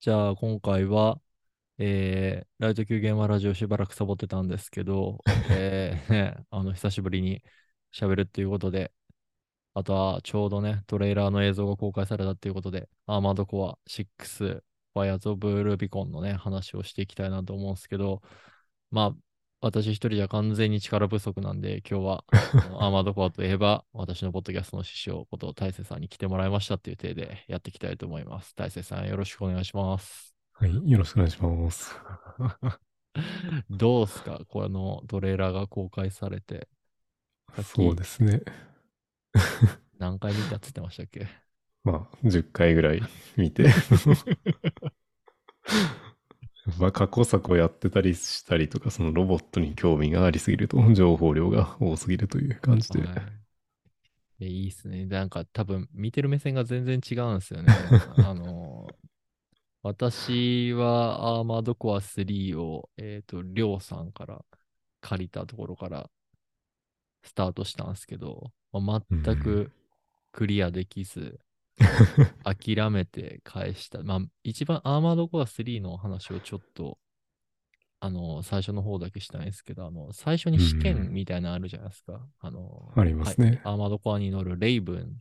じゃあ、今回は、えー、ライト級現場ラジオしばらくサボってたんですけど、えー、ね、あの、久しぶりに喋るっていうことで、あとは、ちょうどね、トレーラーの映像が公開されたっていうことで、アーマードコア6、ファイアーズ・オブ・ルービコンのね、話をしていきたいなと思うんですけど、まあ、私一人じゃ完全に力不足なんで、今日は、アーマードコアといえば、私のポッドキャストの師匠こと大勢さんに来てもらいましたっていう体でやっていきたいと思います。大勢さん、よろしくお願いします。はい、よろしくお願いします。どうすか？このトレーラーが公開されて、そうですね。何回見たって言ってましたっけ？まあ、10回ぐらい見て、まあ、過去作をやってたりしたりとか、そのロボットに興味がありすぎると、情報量が多すぎるという感じで、はいいやいいっすね。なんか多分見てる目線が全然違うんですよね。あの、私はアーマードコア3を、えっ、と、りょうさんから借りたところからスタートしたんですけど、まあ全うくクリアできず、諦めて返した。まあ、一番アーマードコア3の話をちょっと、あの、最初の方だけしたいんですけど、あの、最初に試験みたいなのあるじゃないですか。あの、ありますねはいアーマードコアに乗るレイブン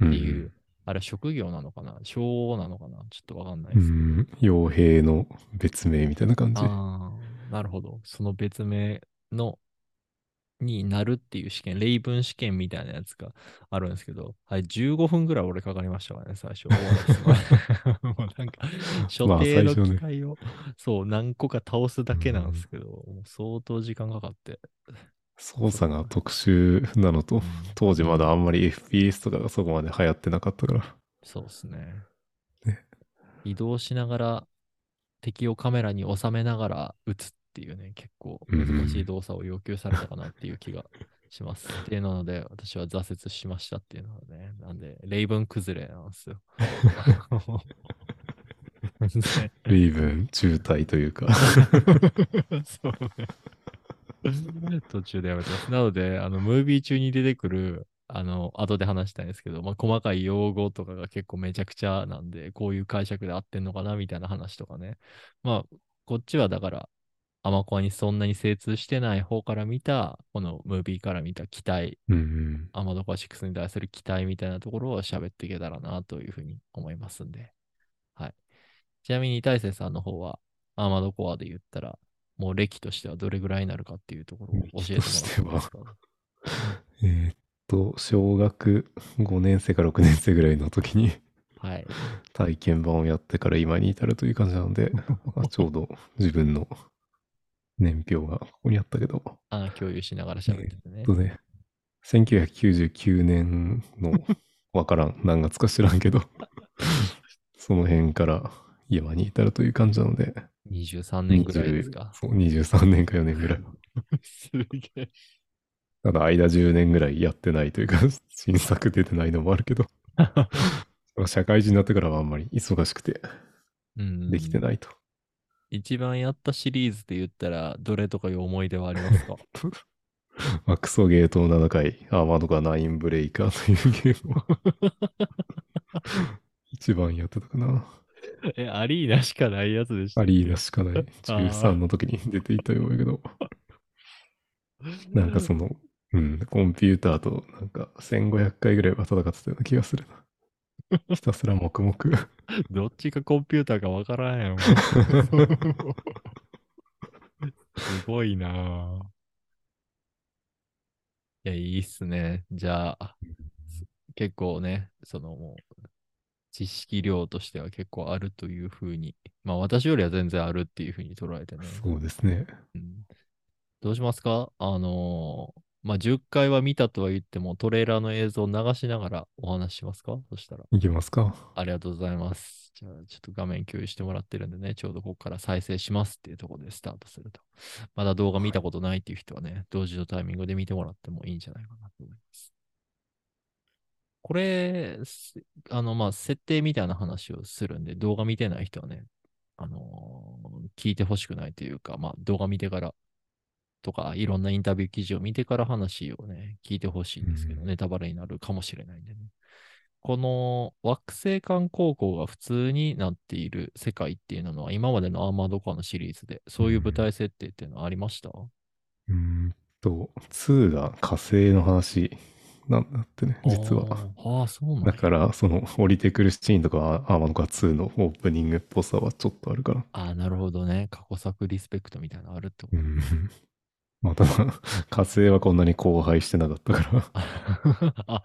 うんっていう、あれは職業なのかな？称なのかな？ちょっとわかんないうん、ですけど。傭兵の別名みたいな感じ。ああ、なるほど。その別名の、になるっていう試験、レイブン試験みたいなやつがあるんですけど、はい、15分ぐらい俺かかりましたからね、最初。もうなんか、所 まあ定の機械を、そう、何個か倒すだけなんですけど、もう相当時間かかって。操作が特殊なのと、当時まだあんまり FPS とかがそこまで流行ってなかったから、そうですね。ね。移動しながら敵をカメラに収めながら撃つっていうね、結構難しい動作を要求されたかなっていう気がします。っていうので、私は挫折しましたっていうのはね、なんで、レイブン崩れなんですよ。ねレイブン中退というか、そうね。途中でやめてます。なので、あの、ムービー中に出てくる、あの、後で話したいんですけど、まあ、細かい用語とかが結構めちゃくちゃなんで、こういう解釈で合ってんのかなみたいな話とかね。まあ、こっちはだから、アマコアにそんなに精通してない方から見た、このムービーから見た期待、うんうん、アマドコア6に対する期待みたいなところを喋っていけたらなというふうに思いますんで。はい。ちなみに大勢さんの方は、アーマードコアで言ったら、もう歴としてはどれぐらいになるかっていうところを教えてもらってもいいですか？えーっと、小学5年生か6年生ぐらいの時にはい。体験版をやってから今に至るという感じなので、まあちょうど自分の年表がここにあったけど、あ共有しながら喋っててねえっ。とね、1999年の わからん、何月か知らんけど、その辺から今に至るという感じなので、23年ぐらいですか？そう、23年か4年ぐらい。すげえ。ただ間10年ぐらいやってないというか、新作出てないのもあるけど、社会人になってからはあんまり忙しくてうんできてないと。一番やったシリーズで言ったら、どれとかいう思い出はありますか？まあ、クソゲーと7回、アーマードかナインブレイカーというゲームを 一番やってたかな。え、アリーナしかないやつでした。アリーナしかない。中3の時に出ていたようやけど、なんかその、うん、コンピューターとなんか1500回ぐらいは戦ってたような気がするな。ひたすら黙々。どっちがコンピューターかわからんやん。すごいなぁ。いや、いいっすね。じゃあ、結構ね、そのもう、知識量としては結構あるというふうに、まあ私よりは全然あるっていうふうに捉えてね。そうですね。うんどうしますか？あのーまあ10回は見たとは言っても、トレーラーの映像を流しながらお話ししますか？そしたら。いきますか？ありがとうございます。じゃあ、ちょっと画面共有してもらってるんでね、ちょうどここから再生しますっていうところでスタートすると。まだ動画見たことないっていう人はね、同時のタイミングで見てもらってもいいんじゃないかなと思います。これ、すあの、まあ、設定みたいな話をするんで、動画見てない人はね、あのー聞いてほしくないというか、まあ、動画見てからとか、いろんなインタビュー記事を見てから話をね、聞いてほしいんですけど、うんネタバレになるかもしれないんでね。この惑星間高校が普通になっている世界っていうのは、今までのアーマードコアのシリーズで、そういう舞台設定っていうのはありました、うーんと、2が火星の話なんだってね、実は。あーあー、そうなんやだから、その降りてくるシーンとかは、アーマードコア2のオープニングっぽさはちょっとあるから。ああ、なるほどね。過去作リスペクトみたいなのあるってことう。ん。また、火星はこんなに荒廃してなかったから、あ、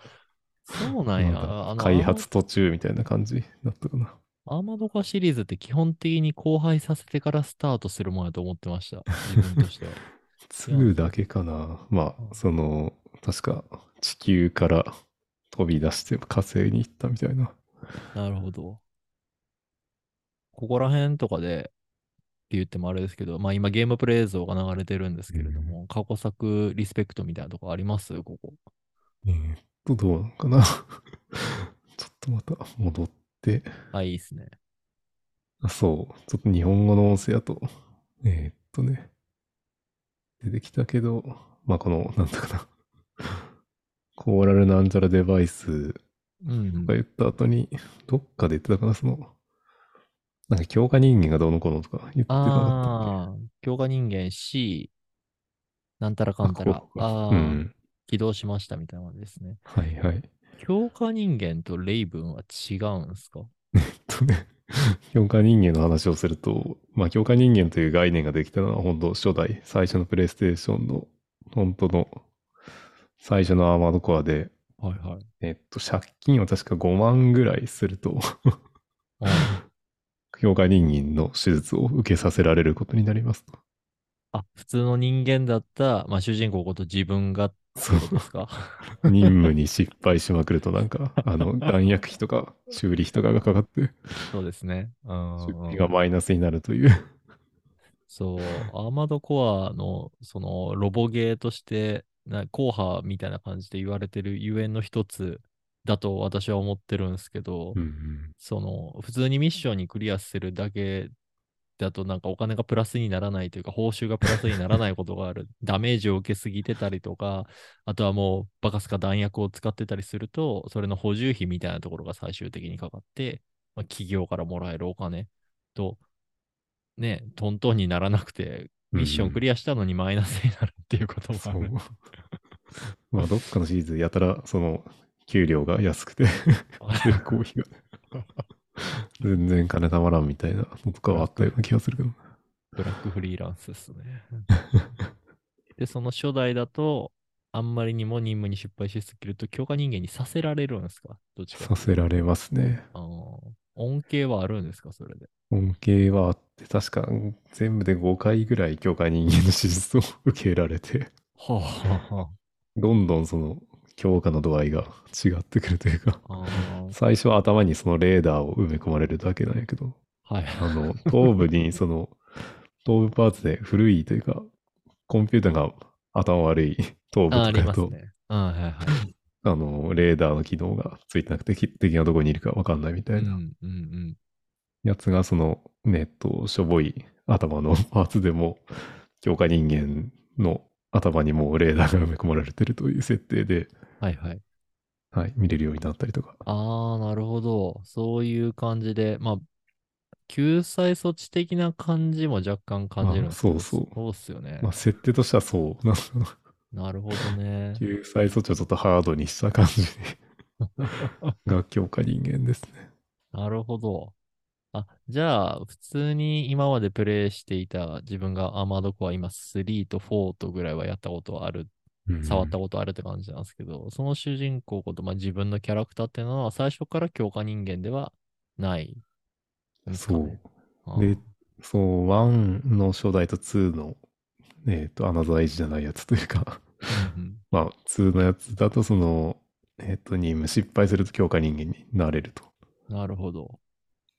そうなんや。開発途中みたいな感じだったかな。アーマードコアシリーズって基本的に荒廃させてからスタートするもんやと思ってました。自分としては。2だけかな。まあ、その、確か地球から飛び出して火星に行ったみたいな。なるほど。ここら辺とかで、言ってもあれですけど、まあ今ゲームプレイ映像が流れてるんですけれども、過去作リスペクトみたいなとこあります？ここ。えーっと、どうなのかな。ちょっとまた戻って。あ、いいっすね。あそう。ちょっと日本語の音声だと、えーっとね、出てきたけど、まあこの、なんだかな。コーラルなんちゃらデバイスうんとか言った後に、どっかで言ってたかな、その、なんか強化人間がどうのこうのとか言ってたっああ、強化人間 C、なんたらかんたらけこう、かああ、うん。起動しましたみたいな感じですね。はいはい。強化人間とレイブンは違うんですか？とね、強化人間の話をすると、まあ強化人間という概念ができたのは本当初代、最初のプレイステーションの本当の最初のアーマードコアで、はいはい。えっと、借金を確か5万ぐらいすると、あ強化人間の手術を受けさせられることになりますと。あ、普通の人間だった、まあ、主人公こと自分がそうですか？任務に失敗しまくるとなんか、あの、弾薬費とか修理費とかがかかって、そうですね。うん出費がマイナスになるという。そう、アーマードコアの、その、ロボゲーとして、な硬派みたいな感じで言われてるゆえんの一つだと私は思ってるんですけど、うんその、普通にミッションにクリアするだけだと、なんかお金がプラスにならないというか、報酬がプラスにならないことがある。ダメージを受けすぎてたりとか、あとはもうバカスカ弾薬を使ってたりすると、それの補充費みたいなところが最終的にかかって、まあ、企業からもらえるお金と、ね、トントンにならなくて、ミッションクリアしたのにマイナスになるっていうこともあそうる。まあ、どっかのシリーズやたら、その、給料が安くて、成功費が。全然金たまらんみたいなのとかはあったような気がするけど。ブラックフリーランスですね。で、その初代だと、あんまりにも任務に失敗しすぎると、強化人間にさせられるんですか？どっちかさせられますね。恩恵はあるんですかそれで？恩恵はあって、確か全部で5回ぐらい強化人間の手術を受けられて、はあ、はあはどんどんその強化の度合いが違ってくるというか、最初は頭にそのレーダーを埋め込まれるだけなんやけど、はい。あの、頭部にその、頭部パーツで古いというか、コンピューターが頭悪い頭部とかやと、ますね。うん、はいはい。あの、レーダーの機能がついてなくて、き敵がどこにいるかわかんないみたいな。やつが、その、ねっと、しょぼい頭のパーツでも、強化人間の頭にもうレーダーが埋め込まれてるという設定で、はいはい。はい、見れるようになったりとか。ああ、なるほど。そういう感じで、まあ、救済措置的な感じも若干感じるんですそうそうそうっすよね。まあ、設定としてはそうなるほどね。救済措置をちょっとハードにした感じが強化人間ですね。なるほど。あ、じゃあ、普通に今までプレイしていた自分がアーマードコア今3と4とぐらいはやったことはある、触ったことあるって感じなんですけど、その主人公こと、まあ、自分のキャラクターっていうのは最初から強化人間ではないんですかそうで、そう、1の初代と2の、えっ、と、アナザーエイジじゃないやつというか、うんうん まあ、2のやつだと、その、えっ、と、任務失敗すると強化人間になれると。なるほど。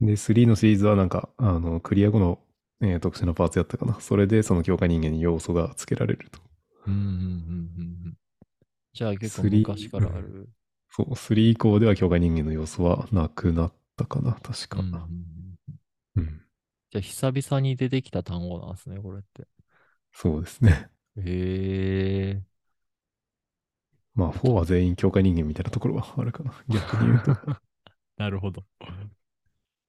で、3のシリーズはなんか、あの、クリア後の、えー特殊なパーツやったかな。それでその強化人間に要素が付けられると。うんうんうんうんうん。じゃあ結構3昔からある。そう、3以降では強化人間の要素はなくなったかな、確か。うんうん。じゃあ久々に出てきた単語なんですね、これって。そうですね。へえ。まあ、4は全員強化人間みたいなところはあるかな。逆に言うと。なるほど。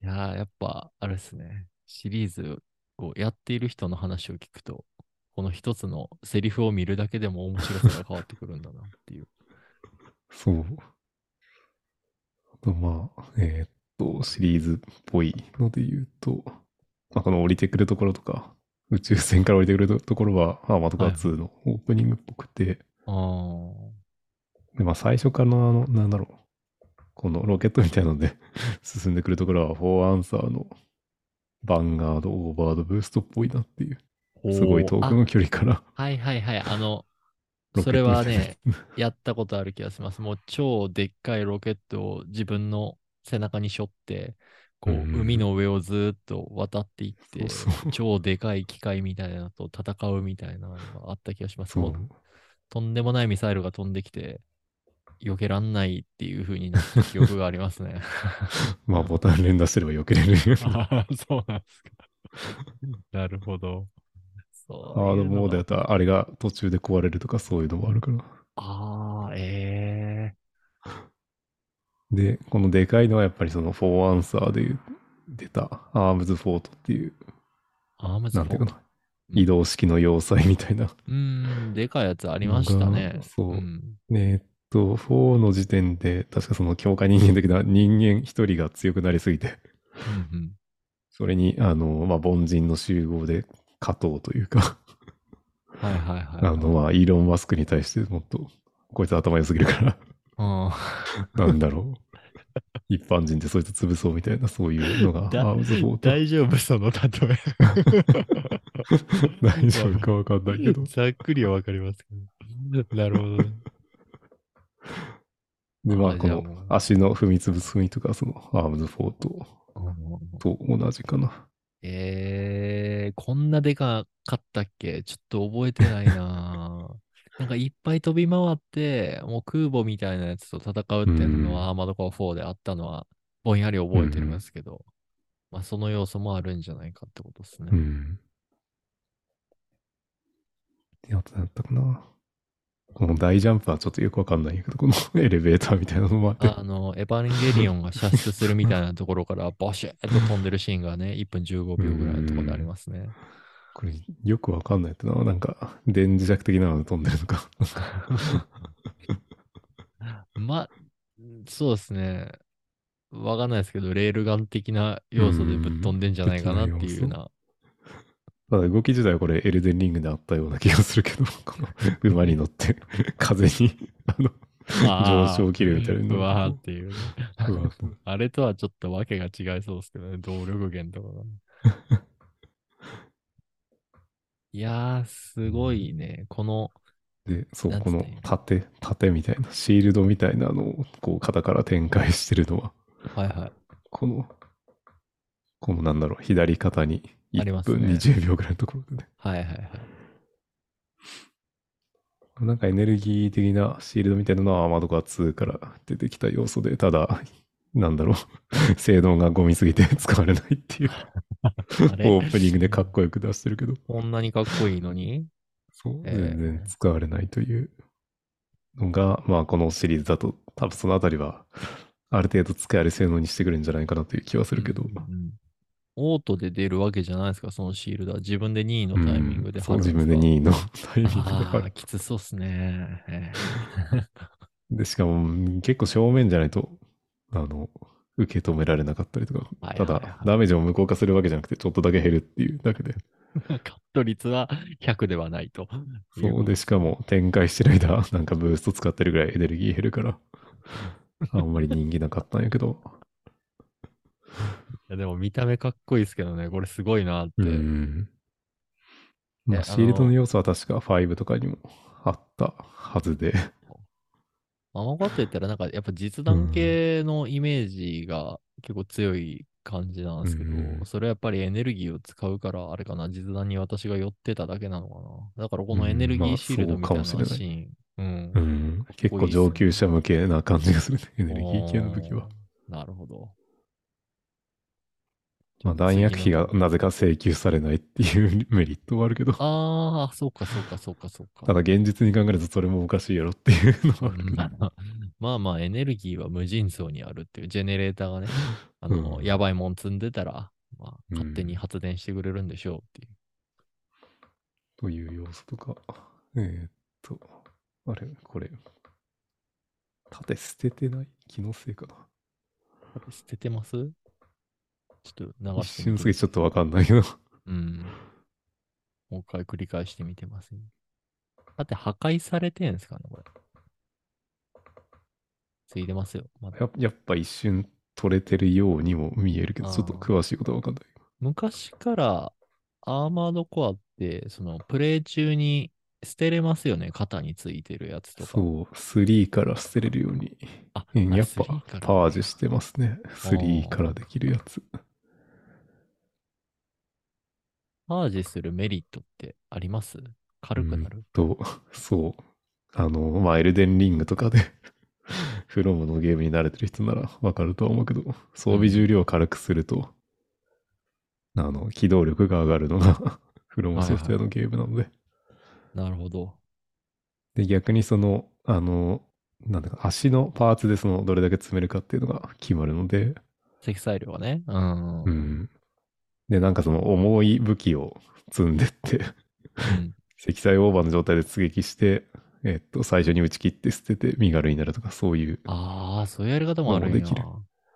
いやー、やっぱ、あれですね。シリーズをやっている人の話を聞くと、この一つのセリフを見るだけでも面白さが変わってくるんだなっていう。そう。あと、まあ、えーっと、シリーズっぽいので言うと、まあ、この降りてくるところとか、宇宙船から降りてくるところは、アーマードカー2のオープニングっぽくて、あー。で、まあ、最初からの、あの、なんだろう。このロケットみたいなので 進んでくるところは、フォーアンサーのバンガード、オーバード、ブーストっぽいなっていう、すごい遠くあの距離からはいはいはい。あの、それはね、やったことある気がします。もう超でっかいロケットを自分の背中に背負って、こう、海の上をずーっと渡っていって、そうそう超でかい機械みたいなのと戦うみたいなのがあった気がします。とんでもないミサイルが飛んできて、避けらんないっていう風になった記憶がありますね。まあ、ボタン連打してれば避けれるああ、そうなんですか。なるほど。そうハードモードやったら、あれが途中で壊れるとかそういうのもあるから。ああ、ええ で、このでかいのはやっぱりそのフォーアンサーで出たアームズフォートっていう、アームズなんていうかな、うん。移動式の要塞みたいな。うーん、でかいやつありましたね。そう。うん。ねえっと、4の時点で、確かその強化人間的な人間一人が強くなりすぎて、うんうん。それに、あの、まあ、凡人の集合で勝とうというか、はいはいはい。あの、まあ、イーロン・マスクに対してもっと、こいつ頭良すぎるから、うんなんだろう。一般人でそいつ潰そうみたいな、そういうのが、だアームズ。大丈夫、その例え。大丈夫かわかんないけど。ざっくりはわかりますけど。なるほどね。で、まあ、あこの足の踏み潰す踏みとか、そのアームズフォートと同じかな。えー、こんなでかかったっけ？ちょっと覚えてないなぁ なんかいっぱい飛び回って、もう空母みたいなやつと戦うっていうのうんは、アーマードコア4であったのは、ぼんやり覚えてるんですけど、まあその要素もあるんじゃないかってことですね。うん。で、あと何やったかな。この大ジャンプはちょっとよくわかんないけど、この エレベーターみたいなのもあって。あの、エヴァンゲリオンが射出するみたいなところから、バシッと飛んでるシーンがね、1分15秒ぐらいのところでありますね。これ、よくわかんないってのは、なんか、電磁石的なので飛んでるのか。ま、そうですね。わかんないですけど、レールガン的な要素でぶっ飛んでんじゃないかなっていうような。ただ動き自体はこれエルデンリングであったような気がするけど、この馬に乗って風にあの上昇気流みたいなのうわーっていうあれとはちょっとわけが違いそうですけどね、動力源とかが。いやー、すごいね。この、で、そう、この盾、盾みたいな、シールドみたいなのをこう肩から展開してるのは、はいはい。この、このなんだろう、左肩に1ありますね。分20秒ぐらいのところでね。はいはいはい。なんかエネルギー的なシールドみたいなのはアーマードカー2から出てきた要素で、ただ、なんだろう、性能がゴミすぎて使われないっていう、あオれープニングでかっこよく出してるけど、こんなにかっこいいのに？そう、えー全然使われないというのが、まあこのシリーズだと、多分そのあたりは、ある程度使える性能にしてくれるんじゃないかなという気はするけど、うんうんオートで出るわけじゃないですか、そのシールドは。自分で2位のタイミングでうんそう、自分で2位の タイミングで貼る。きつそうっすね。え で、しかも結構正面じゃないと、あの、受け止められなかったりとか、たはいはいはいだ、ダメージを無効化するわけじゃなくて、ちょっとだけ減るっていうだけで。え カット率は100ではないと。そうで、しかも展開してる間、なんかブースト使ってるぐらいエネルギー減るから、あんまり人気なかったんやけど、いやでも見た目かっこいいですけどね、これすごいなって。うん。まあ、シールドの要素は確か5とかにもあったはずで、あのこと言ったら、なんかやっぱ実弾系のイメージが結構強い感じなんですけど、うんそれはやっぱりエネルギーを使うから、あれかな、実弾に私が寄ってただけなのかな。だからこのエネルギーシールドみたいなシーン。結構上級者向けな感じがするね、エネルギー系の武器は。。なるほど。まあ、弾薬費がなぜか請求されないっていうメリットはあるけど、ああ、そうかそうかそうかそうか。ただ現実に考えるとそれもおかしいやろっていうのはあるうん。まあまあ、エネルギーは無尽蔵にあるっていう、ジェネレーターがね、あの、うん。やばいもん積んでたら、まあ、うん。勝手に発電してくれるんでしょうっていう。という要素とか、えーっと、あれ、これ、縦捨ててない？気のせいかな。あれ捨ててます？ちょっと流一してみて瞬すぎてちょっとわかんないけど。うん。もう一回繰り返してみてます、ね。だって破壊されてんすかね、これ。ついてますよ。まだややっぱ一瞬取れてるようにも見えるけど、ちょっと詳しいことはわかんない。昔からアーマードコアって、そのプレイ中に捨てれますよね、肩についてるやつとか。そう、3から捨てれるように。あ、うんやっぱ3からパージしてますね。3からできるやつ。パージするメリットってあります？軽くなる、と、そう。あの、まあ、エルデンリングとかで、フロムのゲームに慣れてる人ならわかるとは思うけど、装備重量を軽くすると、あの、機動力が上がるのが、フロムソフトウェアのゲームなので。なるほど。で、逆にその、あの、なんだか、足のパーツでその、どれだけ積めるかっていうのが決まるので、積載量はね。うん。うん。で、なんかその、重い武器を積んでって、うん 積載オーバーの状態で突撃して、えっと、最初に打ち切って捨てて身軽になるとか、そういう。ああ、そういうやり方もあるんやもうできる。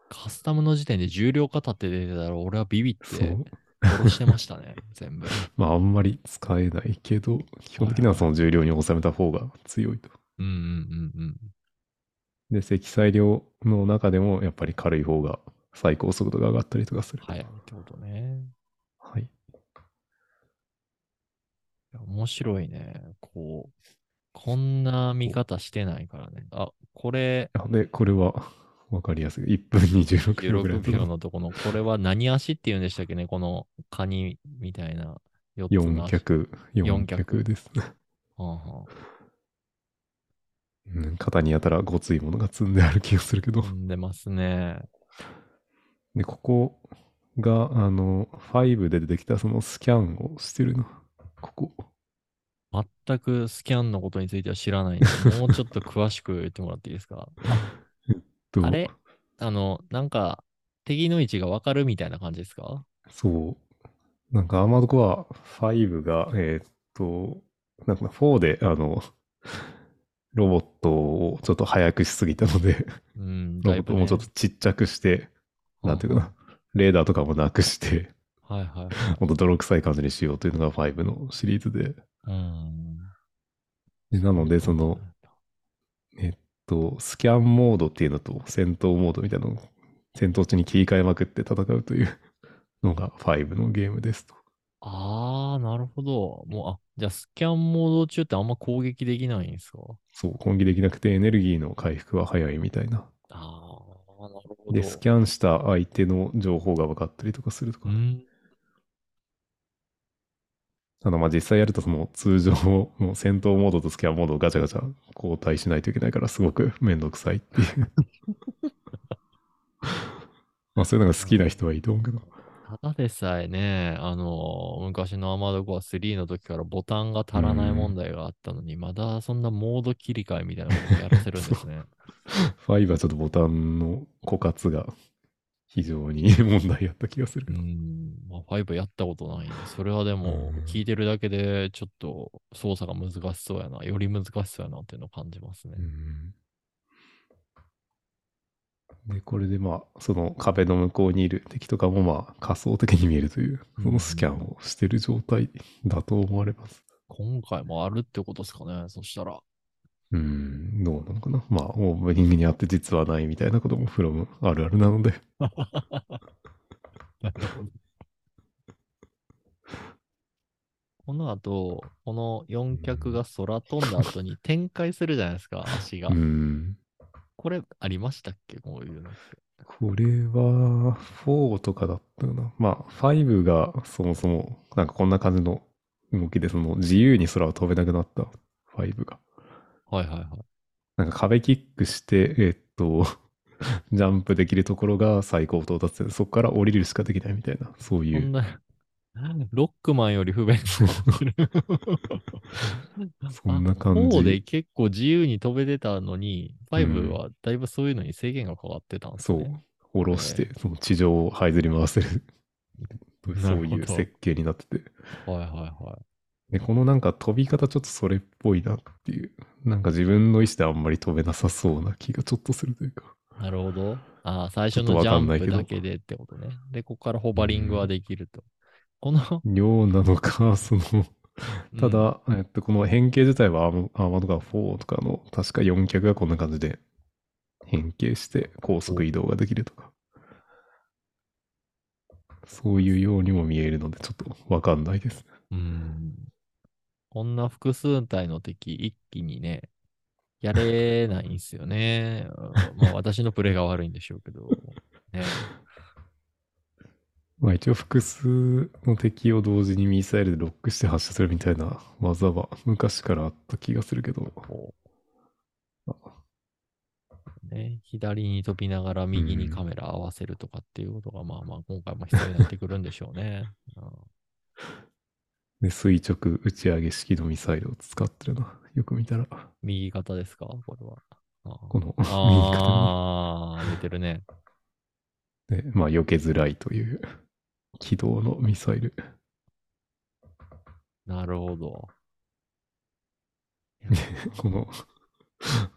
カスタムの時点で重量型って出てたら、俺はビビっそてう。殺してましたね、全部。まあ、あんまり使えないけど、基本的にはその重量に収めた方が強いと。うんうんうんうん。で、積載量の中でも、やっぱり軽い方が最高速度が上がったりとかする。早いってことね。はい。面白いね。こう、こんな見方してないからね。あ、これ、あで、これは、わかりやすい。1分26秒ぐらい16秒のとこの、これは何足って言うんでしたっけね？このカニみたいな4つの4足。脚、四4脚脚ですね。は あはうん、肩にやたらごついものが積んである気がするけどあ、。飛んでますね。で、ここが、あの、5で出てきたそのスキャンをしてるの。ここ。全くスキャンのことについては知らないんで、もうちょっと詳しく言ってもらっていいですか？とあれ？あの、なんか、敵の位置がわかるみたいな感じですか？そう。なんか、アーマードコア5が、えーっと、なんか4で、あの、ロボットをちょっと速くしすぎたので、うん、ロボ。ットもちょっとちっちゃくして、なんていうかな、レーダーとかもなくして、はいはいはい。ほんと泥臭い感じにしようというのが5のシリーズで。うん。でなので、その、えっと、スキャンモードっていうのと戦闘モードみたいなのを戦闘中に切り替えまくって戦うという のが5のゲームですと。ああ、なるほど。もう、あ、じゃあスキャンモード中ってあんま攻撃できないんですか？そう、根気できなくてエネルギーの回復は早いみたいな。で、スキャンした相手の情報が分かったりとかするとか。うん。ただまあ実際やるとその通常の戦闘モードとスキャンモードをガチャガチャ交代しないといけないからすごくめんどくさいっていう。まあそういうのが好きな人はいいと思うけど。ただでさえね、あの、昔のアーマードコア3の時からボタンが足らない問題があったのに、まだそんなモード切り替えみたいなことやらせるんですね。5はちょっとボタンの枯渇が非常に 問題やった気がするう。ん。まあ、5やったことないんで、それはでもうん、聞いてるだけで、ちょっと操作が難しそうやな、より難しそうやなっていうのを感じますね。うんで、これでまあ、その壁の向こうにいる敵とかもまあ仮想的に見えるという、そのスキャンをしてる状態だと思われます。今回もあるってことですかね、そしたら。うん、どうなのかな。まあ、オープニングにあって実はないみたいなこともフロムあるあるなので。なるほど。この後、この4脚が空飛んだ後に展開するじゃないですか、足がう。ん。これありましたっけ？こういうのって。これは、4とかだったかな。まあ、5がそもそも、なんかこんな感じの動きで、その自由に空を飛べなくなった、5が。はいはいはい。なんか壁キックして、えっと、ジャンプできるところが最高到達点で、そこから降りるしかできないみたいな、そういこんう。な、ロックマンより不便かもしれない そんな感あ4でじ。結構自由に飛べてたのに、5うんはだいぶそういうのに制限がかかってたんですそうね。。下ろして、その地上を這いずり回せる。そういう設計になってて。はいはいはで、このなんか飛び方ちょっとそれっぽいなっていう。なんか自分の意思であんまり飛べなさそうな気がちょっとするというか。い。なるほど。ああ、最初のジャンプだけでってことね。で、ここからホバリングはできると。この、ようなのか、その、うんただ、えっと、この変形自体はアームアーマードガー4とかの、確か4脚がこんな感じで変形して高速移動ができるとか。そういうようにも見えるので、ちょっとわかんないです。うん。こんな複数体の敵一気にね、やれないんですよね。う んまあ私のプレイが悪いんでしょうけど。ね、まあ一応複数の敵を同時にミサイルでロックして発射するみたいな技は昔からあった気がするけど、ね、左に飛びながら右にカメラ合わせるとかっていうことが、まあまあ今回も必要になってくるんでしょうね。うんで垂直打ち上げ式のミサイルを使ってるな。よく見たら、右肩ですか？これは。この右肩あー、出てるね。に。で、まあ避けづらいという軌道のミサイル。なるほど。この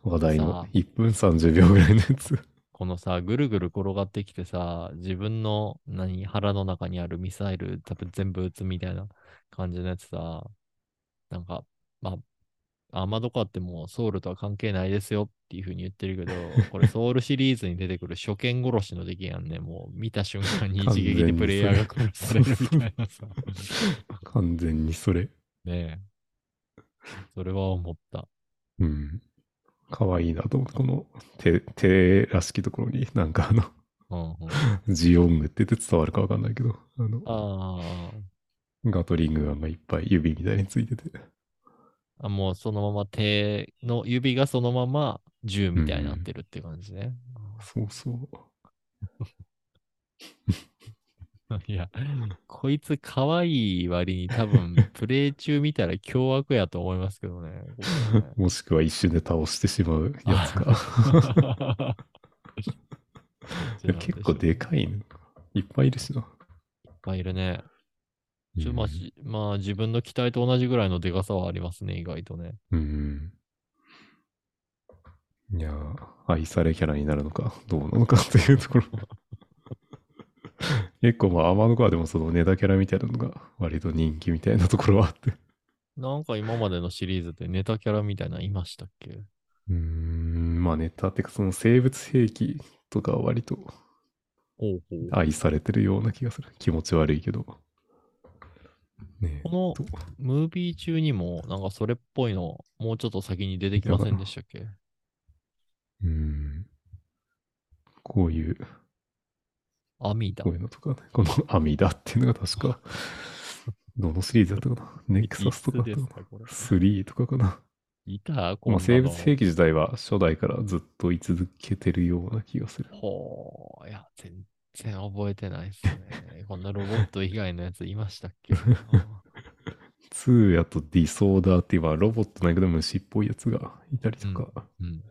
話題さのあ1分30秒ぐらいのやつ。このさ、ぐるぐる転がってきてさ、自分の何腹の中にあるミサイル多分全部撃つみたいな感じのやつさ、なんか、まあ、アーマードカーってもうソウルとは関係ないですよっていう風に言ってるけど、これソウルシリーズに出てくる初見殺しの出来やんね。もう見た瞬間に一撃でプレイヤーが殺されるみたいなさ。完全にそれ。ねえ。それは思った。うん。かわいいなと思って、この手、手らしきところになんかあの、ジオングって言って伝わるかわかんないけど、あの、あガトリングガンがいっぱい指みたいについてて。あ、もうそのまま手の指がそのまま銃みたいになってるって感じね。そうそう。いや、こいつ可愛い割に多分プレイ中見たら凶悪やと思いますけどね。ね もしくは一瞬で倒してしまうやつか。いや結構でかいの。いっぱいいるしな。いっぱいいるね。ちょうんまあしまあ自分の機体と同じぐらいのでかさはありますね、意外とね。うん。いやー、愛されキャラになるのか、どうなのかというところ。結構まあ、アマノカーでもそのネタキャラみたいなのが割と人気みたいなところはあって。なんか今までのシリーズでネタキャラみたいなのいましたっけ？うーん、まあネタってかその生物兵器とかは割と。愛されてるような気がする。気持ち悪いけど。ねえこのとムービー中にもなんかそれっぽいのもうちょっと先に出てきませんでしたっけ？うーん。こういう、アミダこう。いうのとかね。このアミダっていうのが確か、どのシリーズだったかな？ネクサスとかだったいつですかなかこれ ?3 とかかな？いた？この生物兵器自体は初代からずっと居続けてるような気がする。ほう。いや、全然覚えてないですね。こんなロボット以外のやついましたっけ？2やとディソーダーっていう、まあ、ロボットなんやけど虫っぽいやつがいたりとか、うん。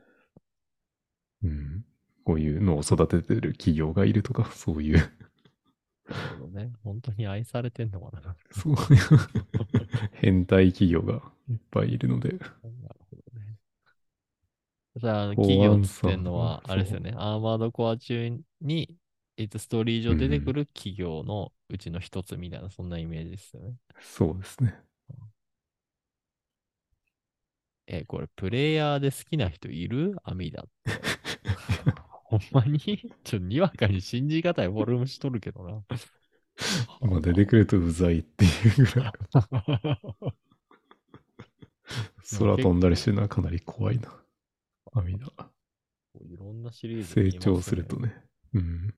うんこういうのを育ててる企業がいるとか、そういう、なるほどね。本当に愛されてんのかな。そういう変態企業がいっぱいいるので、なるほどね。じゃあ、企業ってんのは、あれですよね。アーマードコア中に、えっと、ストーリー上出てくる企業のうちの一つみたいな、そんなイメージですよね。そうですね。え、これ、プレイヤーで好きな人いる？アミダって。ほんまに？ちょ、にわかに信じがたいフォルムしとるけどな。まあ、出てくるとうざいっていうぐらい、空飛んだりしてるのはかなり怖いな。アミダ。いろんなシリーズね長すると。ね。うん。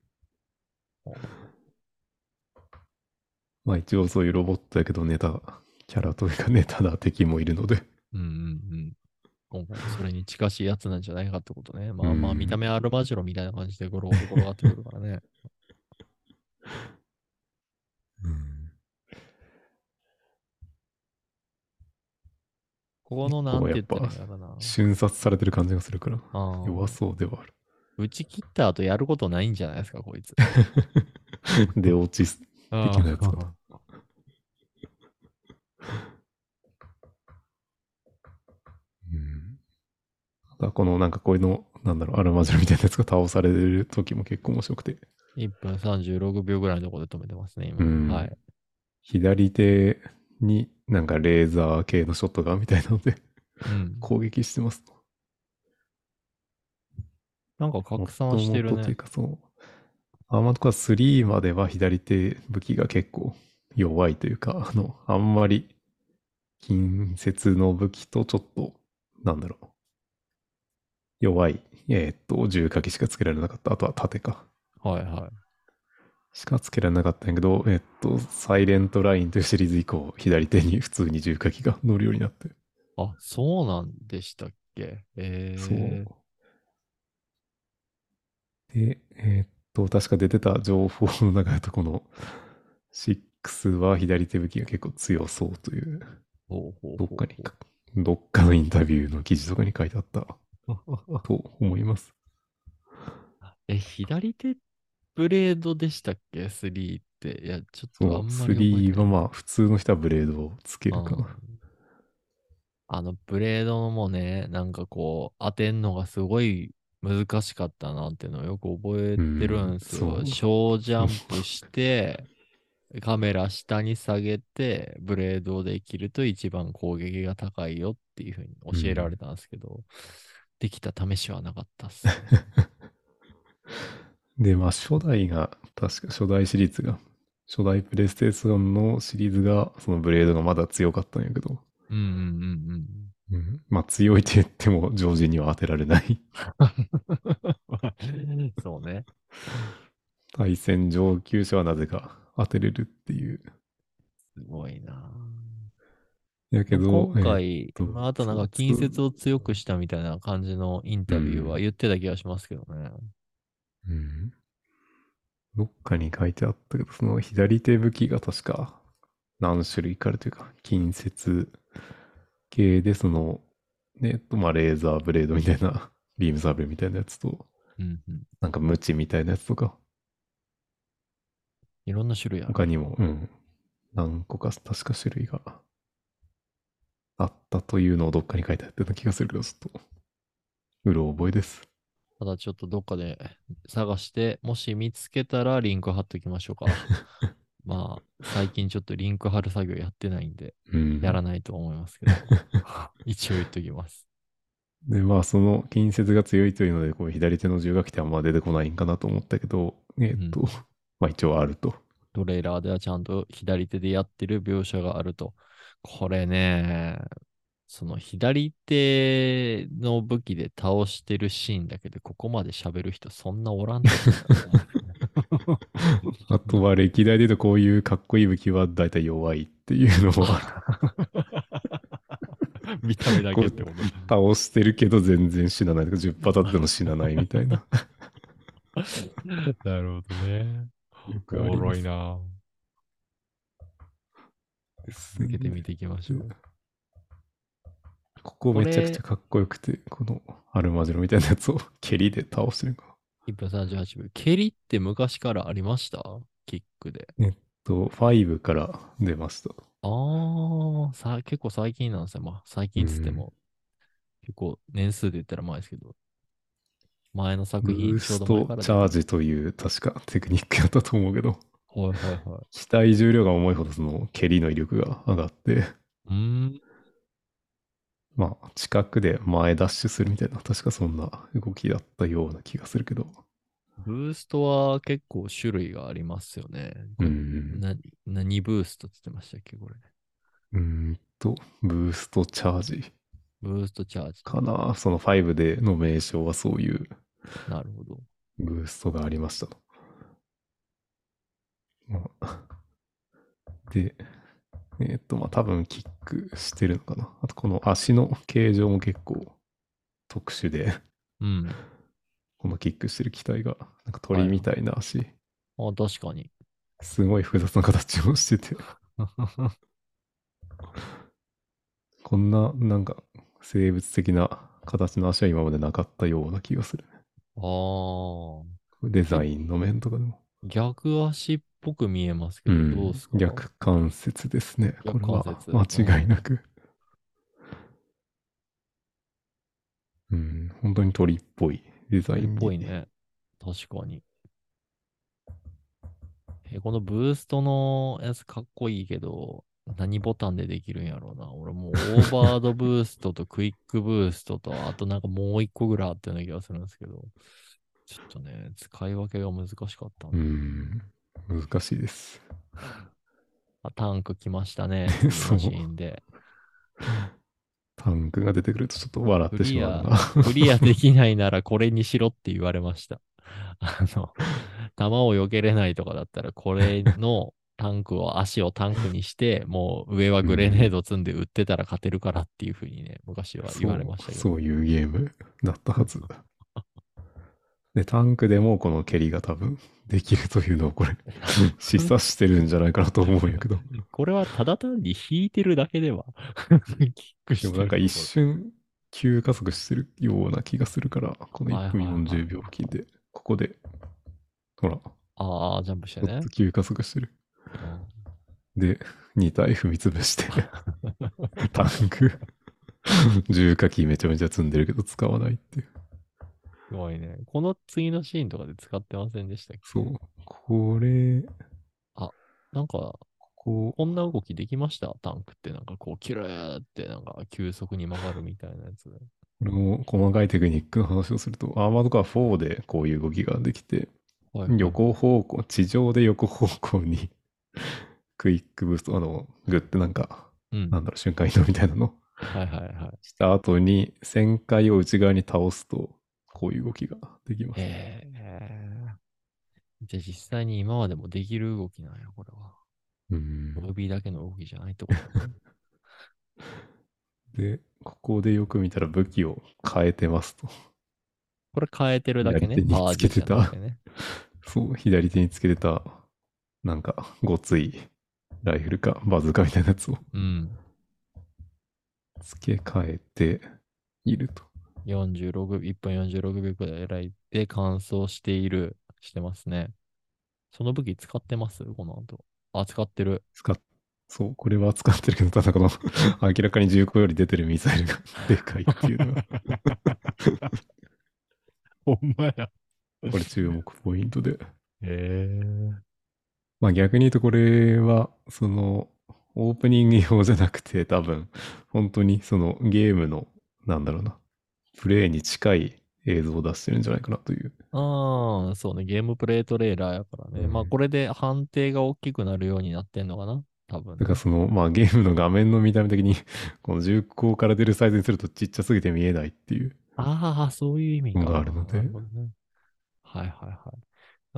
は まあ一応そういうロボットやけどネタ、キャラというかネタな敵もいるので、うんうんうん。今回それに近しいやつなんじゃないかってことね。まあまあ、うん見た目アルマジロみたいな感じでゴロゴロ転がってくるからね。うんここのなんて言ったらいいかな。瞬殺されてる感じがするから、弱そうではある。打ち切った後やることないんじゃないですか、こいつ。出落ち的なやつかなうん。このなんかこういうの、なんだろう、アルマジロみたいなやつが倒される時も結構面白くて、1分36秒ぐらいのところで止めてますね、今。うんはい。左手になんかレーザー系のショットガンみたいなのでうん。攻撃してますと。なんか拡散してるねという。かそう。アーマードコア3までは左手武器が結構弱いというか、あの、あんまり近接の武器とちょっと、なんだろう。弱い、えーっと、銃火器しかつけられなかった。あとは盾か。はいはい。しかつけられなかったんやけど、えーっと、サイレントラインというシリーズ以降、左手に普通に銃火器が乗るようになって。あ、そうなんでしたっけ？えー、そう。で、えーっと、確か出てた情報の中だと、この6は左手武器が結構強そうという、どっかにか、どっかのインタビューの記事とかに書いてあった と思います。え、左手ブレードでしたっけ ?3 って。いや、ちょっとあんまり覚えてない。3はまあ、普通の人はブレードをつけるかうんな。あの、ブレードもね、なんかこう、当てんのがすごい難しかったなっていうのをよく覚えてるんですよ。小ジャンプして、カメラ下に下げて、ブレードで切ると一番攻撃が高いよっていうふうに教えられたんですけど、できた試しはなかったっすね。で、まあ、初代が、確か初代シリーズが、初代プレイステーションのシリーズが、そのブレードがまだ強かったんやけど、うんうんうんうん、まあ強いと言っても常人には当てられない。うん。そうね。対戦上級者はなぜか当てれるっていう。すごいなやけど、今回、えっとまあ、あとなんか近接を強くしたみたいな感じのインタビューは言ってた気がしますけどね。うん。どっかに書いてあったけど、その左手武器が確か何種類かあるというか、近接系で、その、ね、とまあレーザーブレードみたいな、ビームサーブルみたいなやつと、うんうん。なんかムチみたいなやつとか、いろんな種類ある。他にも、うん、何個か確か種類があったというのをどっかに書いてあったような気がするけど、ちょっと、うろ覚えです。ただちょっとどっかで探して、もし見つけたらリンク貼っときましょうか。まあ、最近ちょっとリンク貼る作業やってないんで、うん。やらないと思いますけど、一応言っときます。で、まあ、その近接が強いというので、こう左手の銃楽器ってあんま出てこないんかなと思ったけど、えっと、うんまあ一応あると。トレーラーではちゃんと左手でやってる描写があると。これね、その左手の武器で倒してるシーンだけでここまで喋る人そんなおらんと思う あとは歴代で言うとこういうかっこいい武器は大体弱いっていうのも 見た目だけってこと。倒してるけど全然死なないとか10パターンでも死なないみたいな。なるほどね。よおもろいな。続けてみていきましょう。ここめちゃくちゃかっこよくて、このアルマジロみたいなやつを蹴りで倒してるのか1分38秒。蹴りって昔からありました？キックで。な。えっと、5から出ました。ああ、さ、結構最近なんですよ。まあ、最近っつっても、結構年数で言ったら前ですけど、前のブ作品ースちょうど前トからチャージという確かテクニックやったと思うけど、はいはいはい。機体重量が重いほどその蹴りの威力が上がって、うーん。まあ、近くで前ダッシュするみたいな、確かそんな動きだったような気がするけど。ブーストは結構種類がありますよね。うん。な何ブーストって言ってましたっけこれ。うーんと、ブーストチャージブーストチャージ。かな。その5での名称はそういうなるほど。ブーストがありましたと。まあで、えっと、まあ多分キックしてるのかな。あとこの足の形状も結構特殊で、うん。このキックしてる機体が、なんか鳥みたいな足、あ、確かに。すごい複雑な形をしてて、こんな、なんか、生物的な形の足は今までなかったような気がするね。ああ。デザインの面とかでも。逆足っぽく見えますけど、うんどうですか？逆関節ですね。これ逆は間違いなく。うん、本当に鳥っぽいデザインに。っぽいね。確かに。え、このブーストのやつかっこいいけど、何ボタンでできるんやろうな。俺もうオーバードブーストとクイックブーストと、あとなんかもう一個ぐらいあったような気がするんですけど、ちょっとね、使い分けが難しかったな。うん、難しいです。あタンク来ましたね。そのシーンで。タンクが出てくるとちょっと笑ってしまうな。クリアできないならこれにしろって言われました。あの、弾を避けれないとかだったら、これのタンクを、足をタンクにして、もう上はグレネード積んで撃ってたら勝てるからっていうふうにね、昔は言われましたけど。そうそういうゲームだったはず。で、タンクでもこの蹴りが多分できるというのをこれ、示唆してるんじゃないかなと思うんやけど。これはただ単に引いてるだけでは。キックしてるでもなんか一瞬急加速してるような気がするから、この1分はいはいはい40秒付近で、ここで、ほら、ああ、ジャンプしてね。急加速してる。うんで、2体踏み潰して、タンク、重火器めちゃめちゃ積んでるけど使わないっていう。すごいね。この次のシーンとかで使ってませんでしたっけ？そう。これ、なんか、ここんな動きできました？タンクってなんかこう、キュルーってなんか急速に曲がるみたいなやつこれも細かいテクニックの話をすると、アーマードカー4でこういう動きができて、はいはい横方向、地上で横方向に、クイックブースト、あの、グってなんか、うん。なんだろう、瞬間移動みたいなのはいはいはい。した後に、旋回を内側に倒すと、こういう動きができます。ええじゃあ実際に今までもできる動きなんや、これは。うんムービーだけの動きじゃないってこと で、ここでよく見たら武器を変えてますと。これ変えてるだけね。左手につけてた。そう、左手につけてた、なんか、ごついライフルかバズーカみたいなやつをうん。付け替えていると。46、1分46秒くらいで乾燥している、してますね。その武器使ってます？この後。あ、使ってる。使っそう、これは使ってるけど、ただこの 明らかに銃口より出てるミサイルが でかいっていうのが、ほんまや。これ注目ポイントで。へえ。まあ逆に言うとこれは、その、オープニング用じゃなくて多分、本当にそのゲームの、なんだろうな、プレイに近い映像を出してるんじゃないかなという。ああ、そうね。ゲームプレイトレーラーやからね。うんまあこれで判定が大きくなるようになってんのかな？多分、だからその、まあゲームの画面の見た目的に、この銃口から出るサイズにするとちっちゃすぎて見えないっていう。ああ、そういう意味があるのでねはいはいは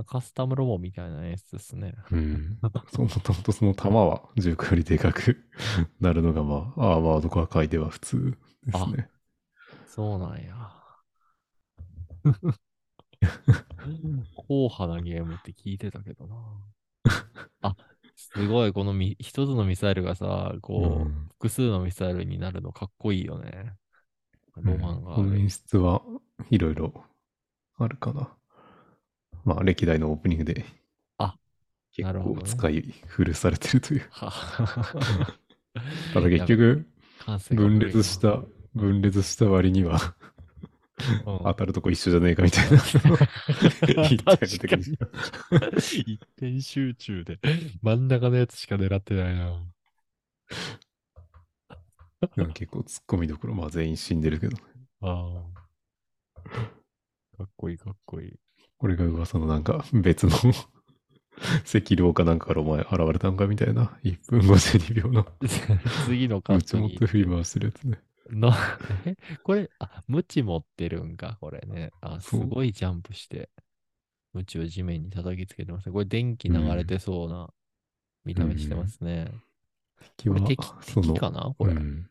い。カスタムロボみたいな演出ですね。うん。もともとその弾は銃口よりでかく なるのが、まあ、アーマードコア界では普通ですね。そうなんや。硬派なゲームって聞いてたけどな。あ、すごい、このみ一つのミサイルがさ、こう、うん複数のミサイルになるのかっこいいよね。ロマンがある。この演出はいろいろあるかな。まあ、歴代のオープニングであ結なるほどね構使い古されてるという。は ただ結局、分な裂した、分裂した割にはうん。当たるとこ一緒じゃねえかみたいな。一点集中で。真ん中のやつしか狙ってないな。で。も結構突っ込みどころ、まあ全員死んでるけど、ああ。かっこいいかっこいい。これが噂のなんか別の 赤狼かなんかからお前現れたんかみたいな。1分52秒の。次のカうち持っットにて振り回してるやつね。の、えこれ、あ、ムチ持ってるんか、これね。あ、すごいジャンプして、ムチを地面に叩きつけてますね。これ電気流れてそうな見た目してますね。敵はこれ敵、敵かなこれ。うん、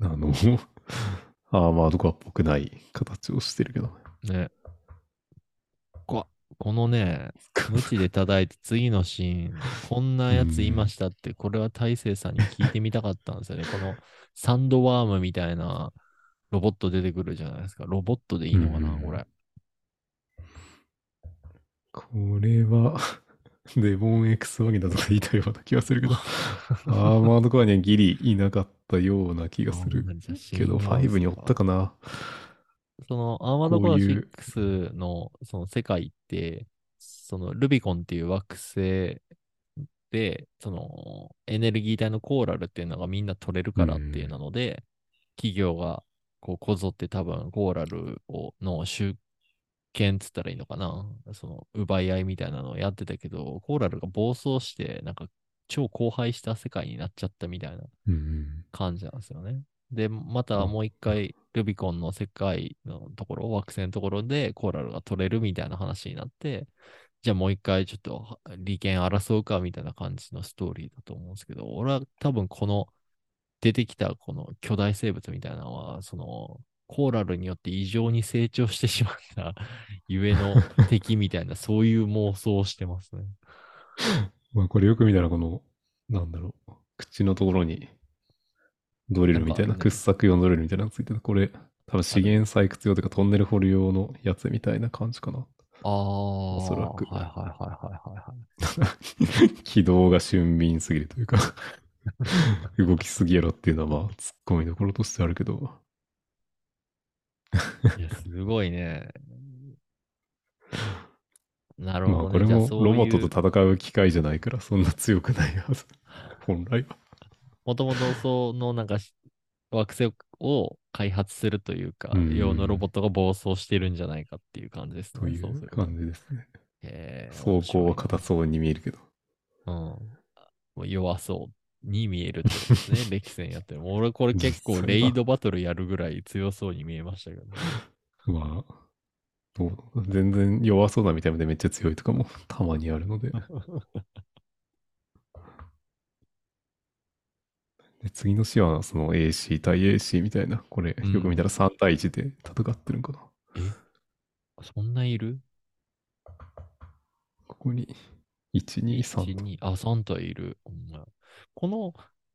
あの、アーマードコアっぽくない形をしてるけどね。ね。ここのね、無知で叩いて次のシーン、こんなやついましたって、これは大勢さんに聞いてみたかったんですよね。このサンドワームみたいなロボット出てくるじゃないですか。ロボットでいいのかな、うんこれ。これは、デボン X ワギだとか言いたような気がするけど、アーマードコアにはギリいなかったような気がするけど、信用5におったかな。そのアーマードコアこういう6のその世界って、そのルビコンっていう惑星で、そのエネルギー体のコーラルっていうのがみんな取れるからっていうなので、企業がこうこぞって多分コーラルをの集権っつったらいいのかな？その奪い合いみたいなのをやってたけど、コーラルが暴走して、なんか超荒廃した世界になっちゃったみたいなうん。感じなんですよね。で、またもう一回、ルビコンの世界のところ、惑星のところでコーラルが取れるみたいな話になって、じゃあもう一回ちょっと利権争うかみたいな感じのストーリーだと思うんですけど、俺は多分この出てきたこの巨大生物みたいなのは、そのコーラルによって異常に成長してしまった ゆえの敵みたいな、そういう妄想をしてますね。まあこれよく見たらこの、なんだろう、口のところにドリルみたいな、掘削用のドリルみたいなのついてた。これ、多分資源採掘用とかトンネル掘る用のやつみたいな感じかな。ああ、おそらくはいはいはいはいはいはい。軌道が俊敏すぎるというか、動きすぎやろっていうのはまあ、突っ込みどころとしてあるけど、いや、すごいね。なるほど、ね。まあこれもロボットと戦う機械じゃないからそんな強くないはず。本来は。もともとそのなんかし惑星を開発するというか、うん用のロボットが暴走してるんじゃないかっていう感じですね。といそう感じですね。へー走行は硬そうに見えるけど。うん。もう弱そうに見えるってことですね。歴戦やってる。俺これ結構レイドバトルやるぐらい強そうに見えましたけどね。まあ、全然弱そうな見た目でめっちゃ強いとかもたまにあるので。で次の詩はその AC 対 AC みたいな、これうんよく見たら3対1で戦ってるんかな。え？そんないる？ここに1、2、3 1 2あ、3体いる。この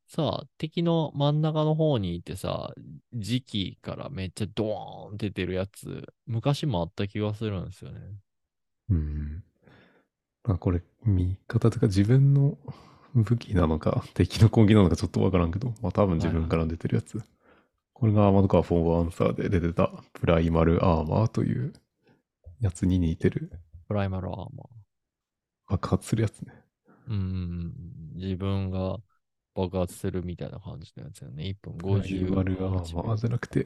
さ、敵の真ん中の方にいてさ、時期からめっちゃドーンって出てるやつ、昔もあった気がするんですよね。うん。まあこれ、見方とか自分の武器なのか、敵の攻撃なのかちょっとわからんけど、まあ多分自分から出てるやつ。これがアーマードカーフォーアンサーで出てたプライマルアーマーというやつに似てるプライマルアーマー。爆発するやつね。うん、自分が爆発するみたいな感じのやつよね。1分プライ50マルアーマーじゃなくて、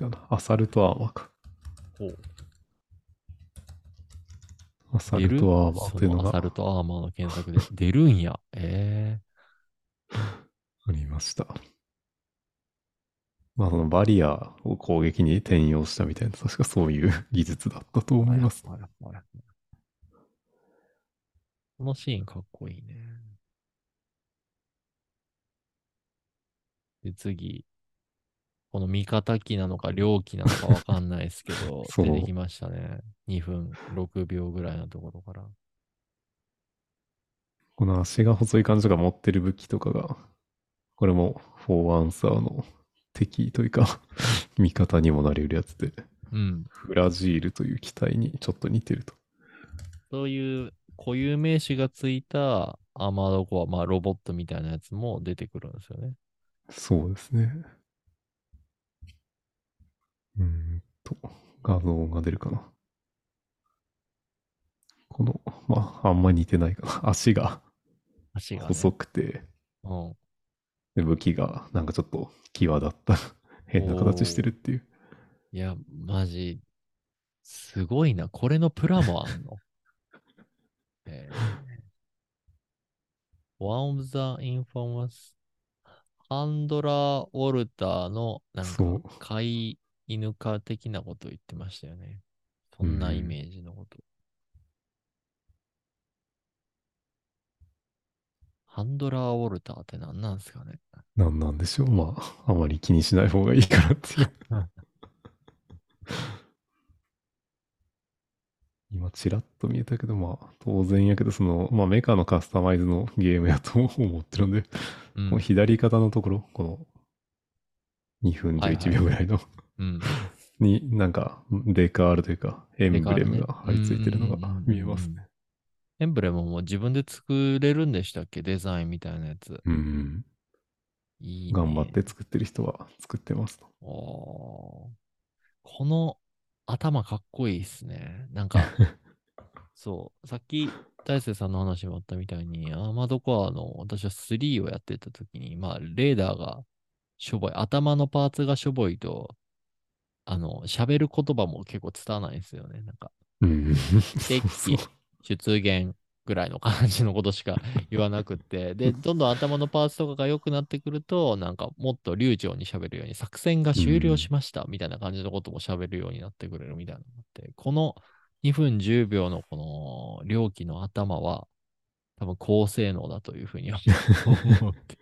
違うな、アサルトアーマーか。ほうアサルトアーマーというのがアサルトアーマーの検索で 出るんや。え ありました。まあそのバリアを攻撃に転用したみたいな、確かそういう 技術だったとえ思います。このシーンかっこいいね。で、次。この味方機なのか両機なのかわかんないですけど そう出てきましたね。2分6秒ぐらいのところから。この足が細い感じが持ってる武器とかが、これもフォーアンサーの敵というか、味方にもなれるやつで、うん。フラジールという機体にちょっと似てると。そういう固有名詞がついたアーマードコア、まあロボットみたいなやつも出てくるんですよね。そうですね。うーんと、画像が出るかな。この、まあ、あんま似てないかな。足 が足が、ね。細くて、うん。で武器がなんかちょっと際立った 変な形してるっていう。いや、マジ、すごいな。これのプラもあんの？えー、One of the infamous ハンドラー・ウォルターのなんか飼い犬か的なことを言ってましたよね。そんなイメージのこと。ハンドラーウォルターって何なんですかね。なんなんでしょう。まあ、あまり気にしない方がいいかなっていう。今、ちらっと見えたけど、まあ、当然やけど、その、まあ、メカのカスタマイズのゲームやと思ってるんで、うん左肩のところ、この、2分はいはい11秒ぐらいの、うん。に、なんか、デカールというか、エンブレムが貼り付いてるのが見えますね。エンブレムも自分で作れるんでしたっけ？デザインみたいなやつ。うん。いいね。頑張って作ってる人は作ってますと。この頭かっこいいっすね。なんか、そう、さっき大勢さんの話もあったみたいに、アーマードコアの私は3をやってた時に、まあ、レーダーがしょぼい、頭のパーツがしょぼいと、あの、喋る言葉も結構伝わらないんですよね。なんか、うん。敵そうそう出現ぐらいの感じのことしか言わなくって、で、どんどん頭のパーツとかが良くなってくると、なんかもっと流暢に喋るように、作戦が終了しましたみたいな感じのことも喋るようになってくれるみたいなのって、この2分10秒のこの猟奇の頭は、多分高性能だというふうに思って。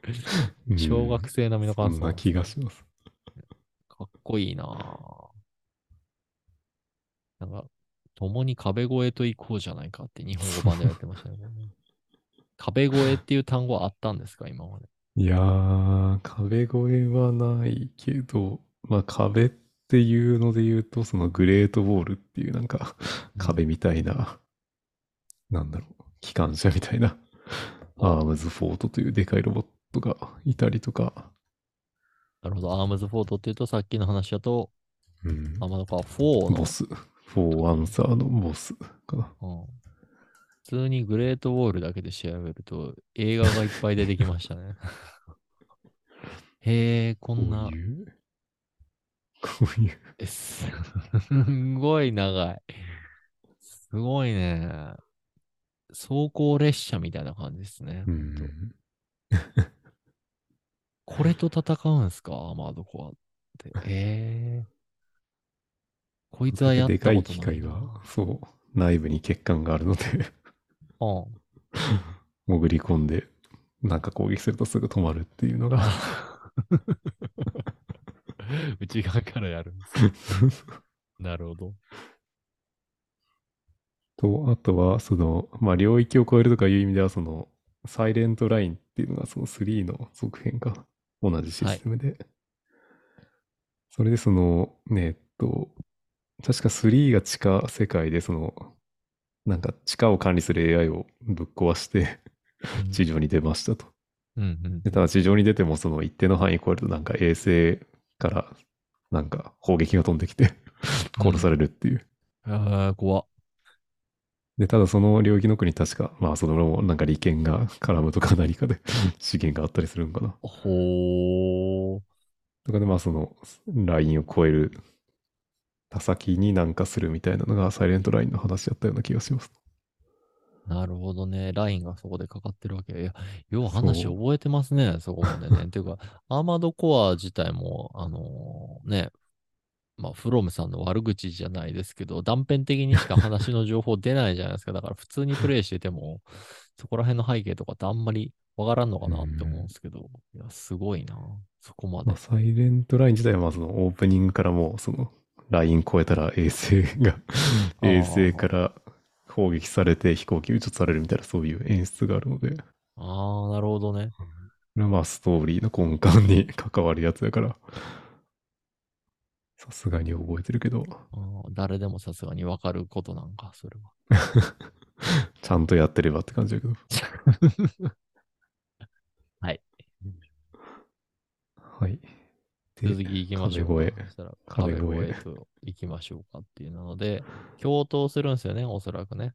小学生並みの感想そんな気がします。かっこいいなぁ。なんか、共に壁越えと行こうじゃないかって日本語版でやってましたね。壁越えっていう単語はあったんですか？今まで。いやー、壁越えはないけど、まあ壁っていうので言うと、そのグレートウォールっていうなんか壁みたいな、なんだろう、機関車みたいな、アームズフォートというでかいロボットがいたりとか、なるほど。アームズフォートっていうと、さっきの話だと、うん、あ、まだか、4のボ、ス、フォーアンサーのボスかな。うん普通にグレートウォールだけで調べると、映画がいっぱい出てきましたね。へえ、ここんなこういう、えすんごい長い。すごいね。走行列車みたいな感じですね。うん、これと戦うんすか？アーマードコアって。ええこいつはやったでことないな。かい機械が、そう、内部に欠陥があるので、うん。潜り込んで、なんか攻撃するとすぐ止まるっていうのが、内側からやるんです。なるほど。と、あとは、その、まあ、領域を超えるとかいう意味では、その、サイレントラインっていうのが、その3の続編か。同じシステムで。それで、その、ねえっと、確か3が地下世界で、その、なんか地下を管理する AI をぶっ壊して、地上に出ましたと。うんうんでただ地上に出ても、その一定の範囲超えると、なんか衛星から、なんか砲撃が飛んできて、殺されるっていう。ああ、怖っ。で、ただその領域の国確か、まあそのもなんか利権が絡むとか何かで 資源があったりするんかな。ほー。とかでまあそのラインを超える他先になんかするみたいなのがサイレントラインの話だったような気がします。なるほどね。ラインがそこでかかってるわけ。いや、よう話覚えてますね、そこまでね。ていうか、アーマードコア自体も、あのーね、まあ、フロムさんの悪口じゃないですけど、断片的にしか話の情報出ないじゃないですか。だから普通にプレイしてても、そこら辺の背景とかってあんまりわからんのかなって思うんですけど、いや、すごいな。そこまでまあ、。サイレントライン自体はまあそのオープニングからもうそのライン超えたら衛星が衛星から砲撃されて飛行機撃つされるみたいなそういう演出があるので、ああ、なるほどね。まあストーリーの根幹に関わるやつだから、さすがに覚えてるけど、誰でもさすがにわかることなんか、それは。ちゃんとやってればって感じだけど。はい。はい。で続き行きましょうか。壁越えと行きましょうかっていうので、共闘するんですよね、おそらくね。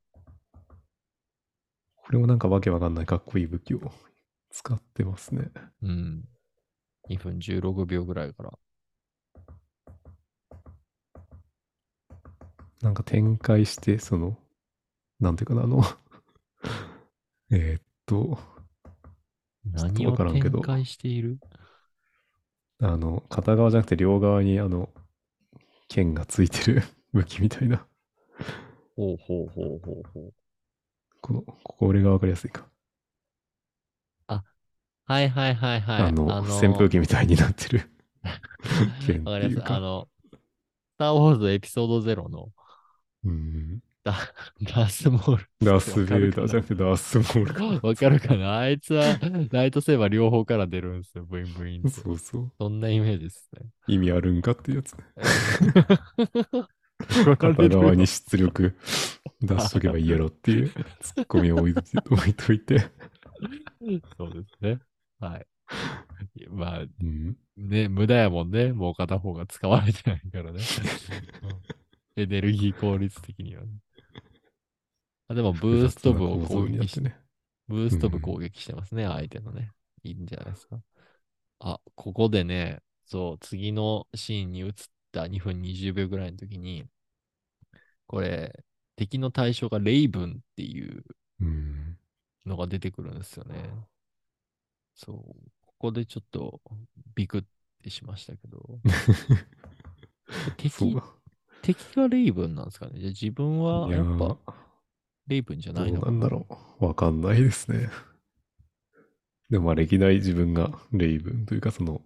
これもなんかわけわかんないかっこいい武器を使ってますね。うん。2分16秒ぐらいから。なんか展開して、その、なんていうかな、あの、えーっと、何をわからんけど展開している？あの、片側じゃなくて両側にあの、剣がついてる 武器みたいな。ほうほうほうほうほう。この、ここ俺がわかりやすいか。あ、はいはいはいはい。あの、あの扇風機みたいになってる 剣ってわかります。あいうか。の、スター・ウォーズエピソード0のうん。ダダースモール。ダース・ベイダーじゃなくてダース・モールか。わかるかな？あいつはライトセーバー両方から出るんですよ。ブインブイン。そうそう。そんなイメージですね。意味あるんかってやつね。わか片側に出力出しとけばいいやろっていうツッコミを置いといて置いといて。そうですね。はい。まあ、うん。ね、無駄やもんね。もう片方が使われてないからね。うんエネルギー効率的にはね。あでも、ブースト部を攻撃し、ってね。ブースト部攻撃してますね、相手のね。いいんじゃないですか。あ、ここでね、そう、次のシーンに移った2分20秒ぐらいの時に、これ、敵の対象がレイブンっていううん。のが出てくるんですよね。そう。ここでちょっとビクってしましたけど。敵。敵がレイブンなんですかねじゃあ自分はいややっぱーレイブンじゃないのなんだろう。わかんないですね。でもまあ歴代自分がレイブンというかその、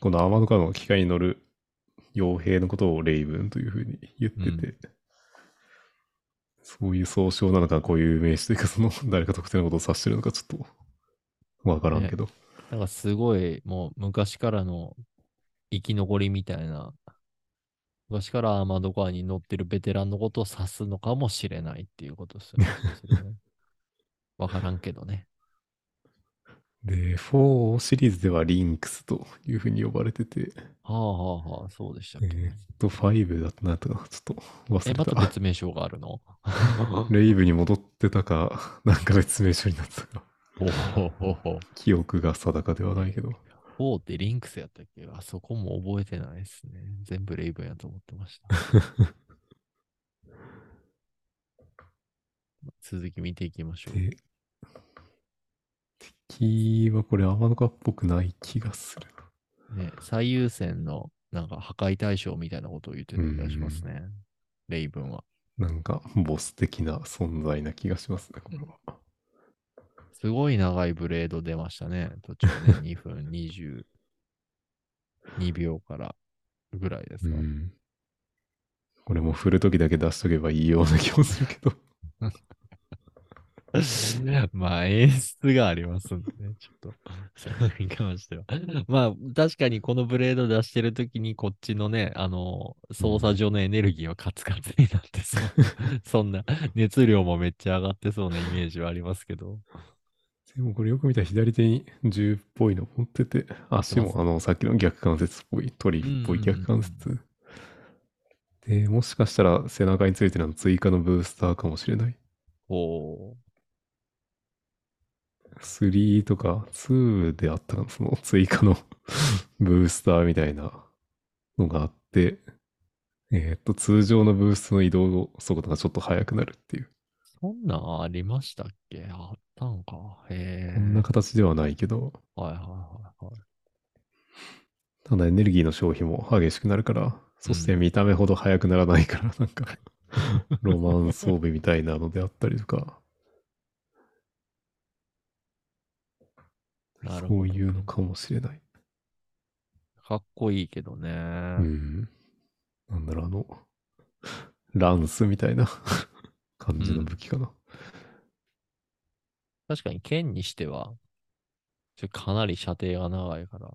このアーマードカーの機械に乗る傭兵のことをレイブンというふうに言ってて、そういう総称なのか、こういう名詞というか、その誰か特定のことを指してるのかちょっとわからんけど。なんかすごいもう昔からの生き残りみたいな、昔からアーマードカーに乗ってるベテランのことを指すのかもしれないっていうことですよね。わからんけどね。で、4シリーズではリンクスというふうに呼ばれてて、はあはあはあ、そうでしたっけ、えーっと、5だったなとか、ちょっと忘え、れた。また別名称があるの？レイブに戻ってたか、なんか別名称になってたか、ほうほうほうほう。記憶が定かではないけど。4ってリンクスやったっけ？あそこも覚えてないですね。全部レイブンやと思ってました。続き見ていきましょう。で、敵はこれ天の川っぽくない気がするな。ね、最優先のなんか破壊対象みたいなことを言ってた気がしますね。レイブンは。なんか、ボス的な存在な気がしますね、これは。すごい長いブレード出ましたね。途中ね、2分22秒からぐらいですか。うん。これも振るときだけ出しとけばいいような気もするけど。まあ演出がありますんでね、ちょっと、それに関しては。まあ確かにこのブレード出してるときにこっちのね、あの、操作上のエネルギーはカツカツになってそう。そんな熱量もめっちゃ上がってそうなイメージはありますけど。でもこれよく見たら左手に銃っぽいの持ってて、足もあの、さっきの逆関節っぽい、トリっぽい逆関節。で、もしかしたら背中についてるの追加のブースターかもしれない。お3とか2であったかな、その追加の ブースターみたいなのがあって、えーっと、通常のブーストの移動速度がちょっと速くなるっていう。そんなんありましたっけ？あったんか。へえ。こんな形ではないけど、はいはいはいはい。ただエネルギーの消費も激しくなるから、そして見た目ほど速くならないから、なんか、ロマン装備みたいなのであったりとか、そういうのかもしれない。かっこいいけどね。うん。なんだろう、あの、ランスみたいな 感じの武器かな。確かに剣にしては、かなり射程が長いから、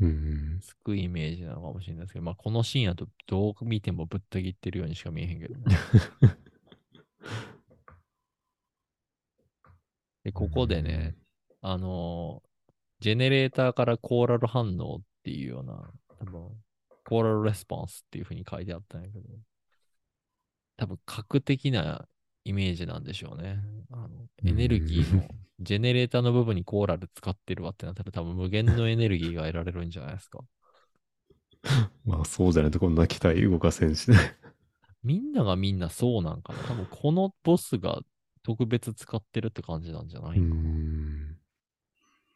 うん。つくイメージなのかもしれないですけど、まあこのシーンやとどう見てもぶった切ってるようにしか見えへんけどね。で、ここでね、あのージェネレーターからコーラル反応っていうような、多分、コーラルレスポンスっていう風に書いてあったんやけど、多分、核的なイメージなんでしょうね。あのエネルギーの、ジェネレーターの部分にコーラル使ってるわってなったら多分無限のエネルギーが得られるんじゃないですか。まあそうじゃないとこんな機体動かせんしね。みんながみんなそうなんかな。多分このボスが特別使ってるって感じなんじゃなういかな。ん。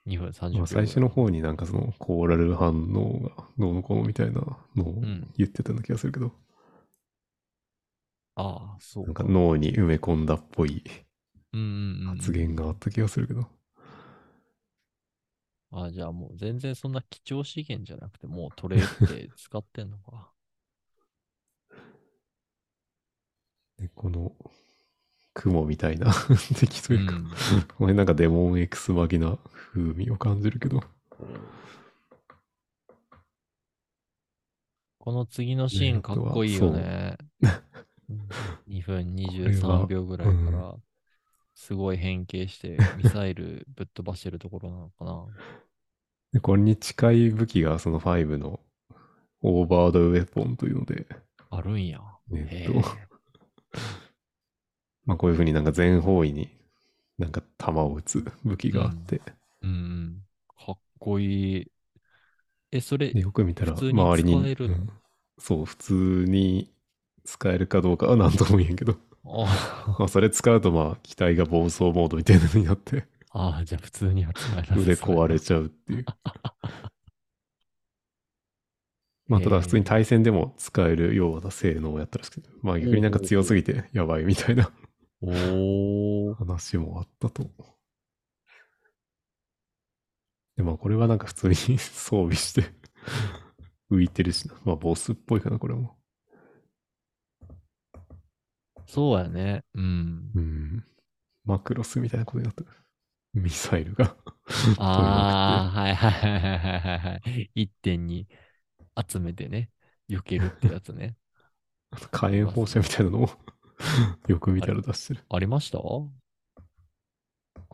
2分30秒。まあ最初の方になんかそのコーラル反応がどうのこうのみたいなのをん言ってたような気がするけど、ああ、そうなんか脳に埋め込んだっぽい。発言があった気がするけど。あ、じゃあもう全然そんな貴重資源じゃなくて、もう取れって使ってんのか。で、この、雲みたいな 敵というか、うんこれなんかデモン X マギな風味を感じるけど、この次のシーンかっこいいよね。うん2分23秒ぐらいから、すごい変形して、ミサイルぶっ飛ばしてるところなのかな。でこれに近い武器がその5のオーバードウェポンというので、あるんや。えへっと、まあこういう風になんか全方位になんか弾を撃つ武器があって、うんうん。かっこいい。え、それで、よく見たら周りに、うんそう、普通に使えるかどうかは何とも言えんけど、あまあそれ使うとまあ機体が暴走モードみたいなのになってあ、じゃあ普通には使えない。腕壊れちゃうっていう。まあただ普通に対戦でも使えるような性能をやったらしくて、まあ逆になんか強すぎてやばいみたいなおー。話もあったと。でまあこれはなんか普通に 装備して浮いてるしな。まあボスっぽいかなこれも。そうやね。うん。うん。マクロスみたいなことになってる。ミサイルがああ、はいはいはいはいはいはい。一点に集めてね、避けるってやつね。火炎放射みたいなのをよく見たら出してる。ありました？こ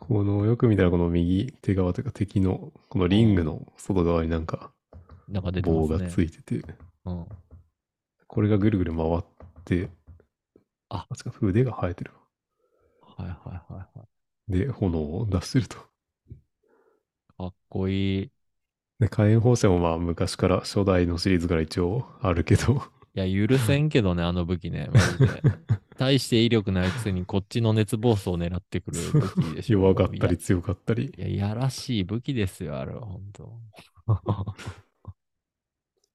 の、よく見たらこの右手側というか敵のこのリングの外側になんかなんか出てま棒。がついてて、うん。これがぐるぐる回って、あ違う、腕が生えてる。はいはいはいはい。で、炎を出してると。かっこいい。いで、火炎放射もまあ昔から初代のシリーズから一応あるけど、や、許せんけどね、あの武器ね、マジで。大して威力ないくせに、こっちの熱暴走を狙ってくる武器でしょ。弱かったり強かったり、いや。いや、やらしい武器ですよ、あれは、ほんと。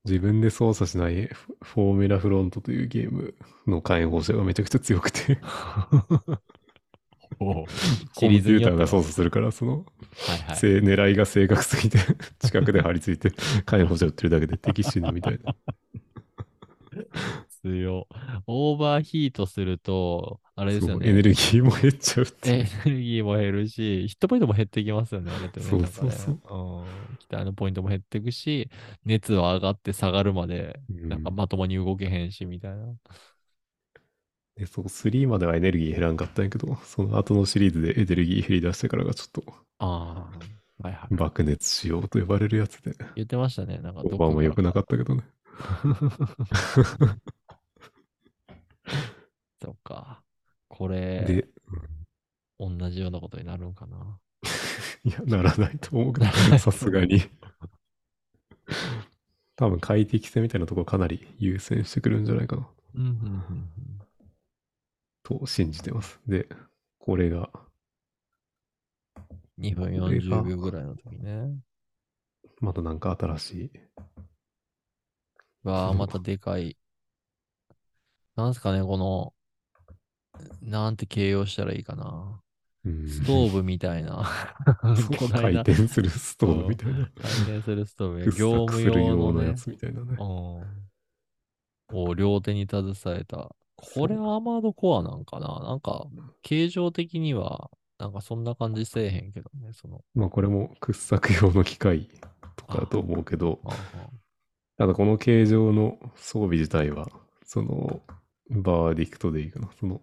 自分で操作しないフフォーミュラフロントというゲームの火炎放射がめちゃくちゃ強くて、コシンピューターが操作するから、その、はいはい。せ狙いが正確すぎて、近くで張り付いて、火炎放射撃ってるだけで敵死ぬみたいな。強。オーバーヒートすると、あれですよね。エネルギーも減っちゃうっていう。エネルギーも減るし、ヒットポイントも減ってきますよね、あれってね。そうそうそううん。のポイントも減っていくし、熱は上がって下がるまで、うんなんかまともに動けへんし、みたいな。でそう、3まではエネルギー減らんかったんやけど、その後のシリーズでエネルギー減り出してからがちょっとああ。はいはい。爆熱仕様と呼ばれるやつで、言ってましたね。なんかオーバーも良くなかったけどね。そっか。これ、で、同じようなことになるんかな。いや、ならないと思うけど、さすがに。多分快適性みたいなところかなり優先してくるんじゃないかなうん、うん、うん。と信じてます。で、これが、2分これが40秒ぐらいの時ね。またなんか新しい。わあ、またでかい。なんすかね、この、なんて形容したらいいかな。うんストーブみたいな。回転するストーブみたいな。回転するストーブ業務用のねや。つみたいなね。うん。を両手に携えた。これはアーマードコアなんかななんか、形状的には、なんかそんな感じせえへんけどね、その。まあこれも掘削用の機械とかだと思うけど、ただこの形状の装備自体は、その、バーディクトでいいかな。その、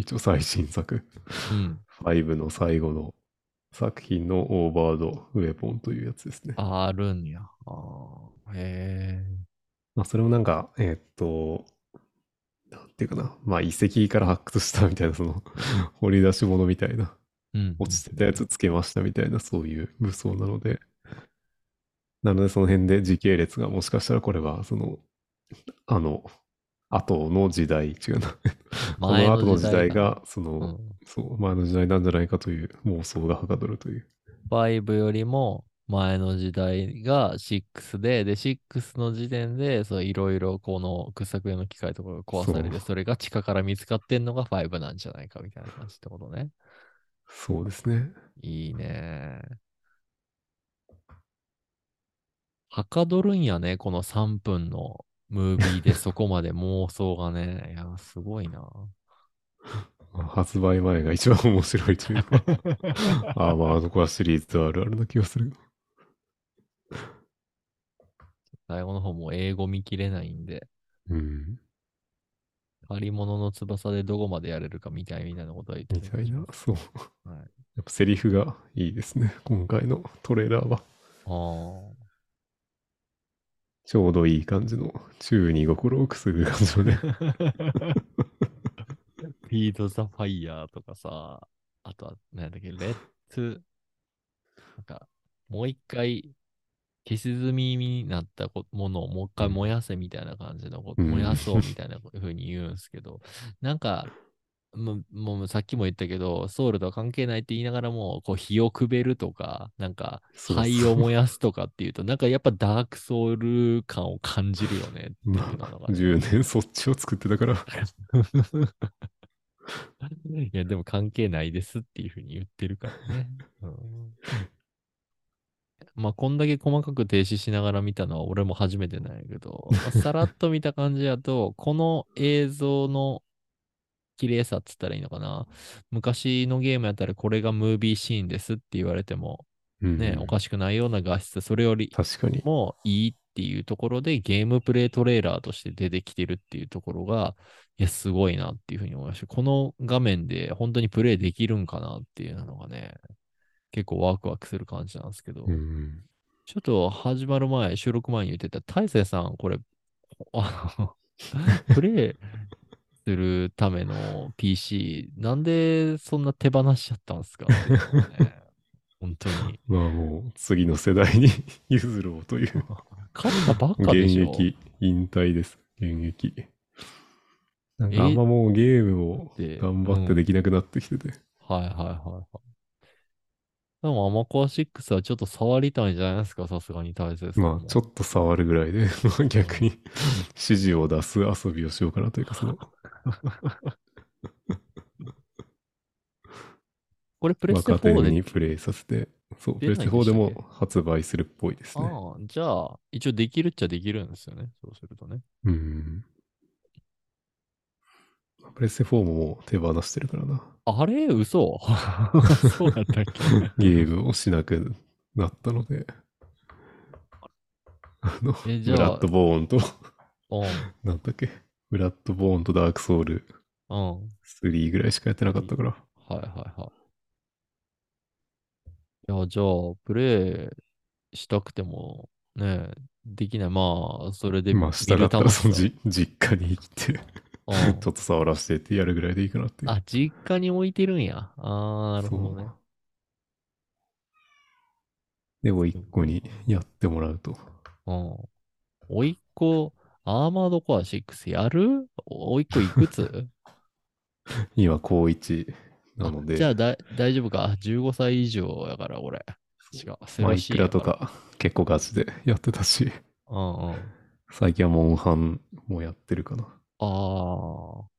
一応最新作、うん。5の最後の作品のオーバードウェポンというやつですね。ああるんや。ああ。へえ。まあそれもなんか、えーっと、なんていうかな。まあ遺跡から発掘したみたいな、その、掘り出し物みたいな、うん。落ちてたやつつけましたみたいな、そういう武装なので、なのでその辺で時系列がもしかしたらこれは、その、あの、後の時代、違うな。こ 前の後の時代が、その、うんそう、前の時代なんじゃないかという妄想がはかどるという。5よりも前の時代が6で、で、6の時点で、そう、いろいろこの掘削用の機械とかが壊されて、それが地下から見つかってんのが5なんじゃないかみたいな感じってことね。そうですね。いいね。はかどるんやね、この3分のムービーでそこまで妄想がね。いや、すごいな。まあ発売前が一番面白いというか、アーマードコアシリーズあるあるな気がする。最後の方もう英語見切れないんで、うん。借り物の翼でどこまでやれるかみたいみたいなことは言ってみたいな。そう。はい。やっぱセリフがいいですね。今回のトレーラーは。あちょうどいい感じの、宙に心をくすぐる感じのね。あ。フィード・ザ・ファイヤーとかさ、あとは、なんだっけ、レッツ、なんか、もう一回、消し済みになったこものをもう一回燃やせみたいな感じのこと、うん燃やそうみたいなふうに言うんですけど、なんか、もうもうさっきも言ったけど、ソウルとは関係ないって言いながらも、こう火をくべるとか、なんか灰を燃やすとかっていうと、なんかやっぱダークソウル感を感じるよねっていう まあ、のが。10年そっちを作ってたから。いや、でも関係ないですっていうふうに言ってるからね。うんまあ、こんだけ細かく停止しながら見たのは俺も初めてなんやけど、まあさらっと見た感じだと、この映像の綺麗さっつったらいいのかな。昔のゲームやったらこれがムービーシーンですって言われても、うんね、おかしくないような画質、それより確かに。もいいっていうところでゲームプレイトレーラーとして出てきてるっていうところが、いや、すごいなっていうふうに思いました。この画面で本当にプレイできるんかなっていうのがね、結構ワクワクする感じなんですけど、うん。ちょっと始まる前、収録前に言ってた、大勢さん、これ、プレイするための PC、なんでそんな手放しちゃったんですか？ね本当に。まあもう次の世代に 譲ろうという勝ったばっかで現しょ。役引退です。現役。なんえかあんまもうゲームをで頑張ってできなくなってきてて。はいはいはいはい。でも、アマコア6はちょっと触りたいんじゃないですか、さすがに大勢さんも。まあちょっと触るぐらいで、まあ逆に指示を出す遊びをしようかなというか、その、これプレステ若手4で。にプレイさせて、そう、プレステ出ないんでした4っけ？でも発売するっぽいですね。ああ、じゃあ、一応できるっちゃできるんですよね。そうするとね。うん。プレステ4ももう手放してるからな。あれ？嘘？そうだったっけ？ゲームをしなくなったので。あの、えじゃあブラッドボーンと、うん。なんだっけ、ブラッドボーンとダークソウルうん。3ぐらいしかやってなかったから。はいはいはい。いや、じゃあ、プレイしたくても、ね、できない。まあ、それでまあ、したかったらそのさじ実家に行って、うんちょっと触らせてってやるぐらいでいいかなって。あ、実家に置いてるんや。ああ、なるほどね。でも一個にやってもらうと。うん。おいっ子、アーマードコア6やる？おいっ子いくつ？今、高1なので、あじゃあだ大丈夫か ?15 歳以上やから、俺。違う。セマイクラとか結構ガチでやってたし、うんうん。あ最近はモンハンもやってるかな。あー。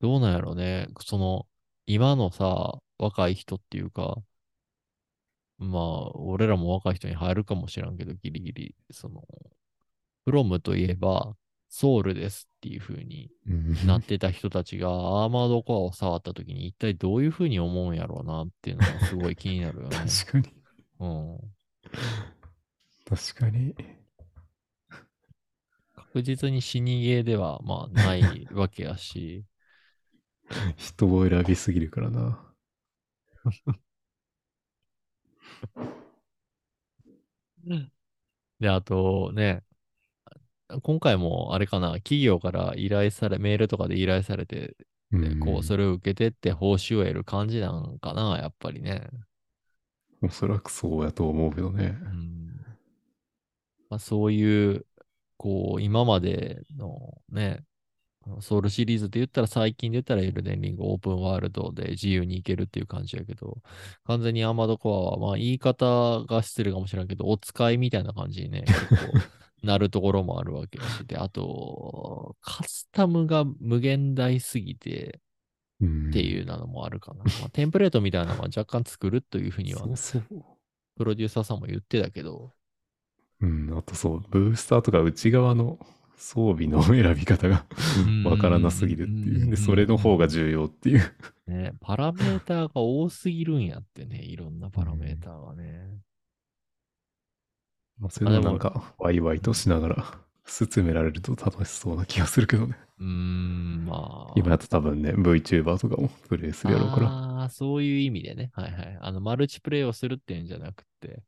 どうなんやろね。その、今のさ、若い人っていうか、まあ、俺らも若い人に入るかもしらんけど、ギリギリ、その、フロムといえば、ソウルですっていう風にうんなってた人たちが、アーマードコアを触った時に一体どういう風に思うんやろうなっていうのがすごい気になるよね。確かに。うん。確かに。確実に死にゲーでは、まあ、ないわけやし、人を選びすぎるからな。で、あとね、今回もあれかな、企業から依頼され、メールとかで依頼されて、でこう、それを受けてって報酬を得る感じなんかな、やっぱりね。おそらくそうやと思うけどねう。ん。まあ、そういう、こう、今までのね、ソウルシリーズで言ったら最近で言ったらエルデンリングオープンワールドで自由に行けるっていう感じやけど、完全にアーマードコアは、まあ言い方が失礼かもしれんけど、お使いみたいな感じにね、なるところもあるわけだし、で、あと、カスタムが無限大すぎてうんっていうなのもあるかな。まあ、テンプレートみたいなのは若干作るというふうには。プロデューサーさんも言ってたけど、うん、あとそう、ブースターとか内側の装備の選び方がわからなすぎるっていう。で、それの方が重要っていう。ね、パラメーターが多すぎるんやってね、いろんなパラメーターがね。まあ、それをなんか、ワイワイとしながら進められると楽しそうな気がするけどね。うーん、まあ。今だと多分ね、VTuber とかもプレイするやろうから。ああ、そういう意味でね。はいはい。あの、マルチプレイをするっていうんじゃなくて、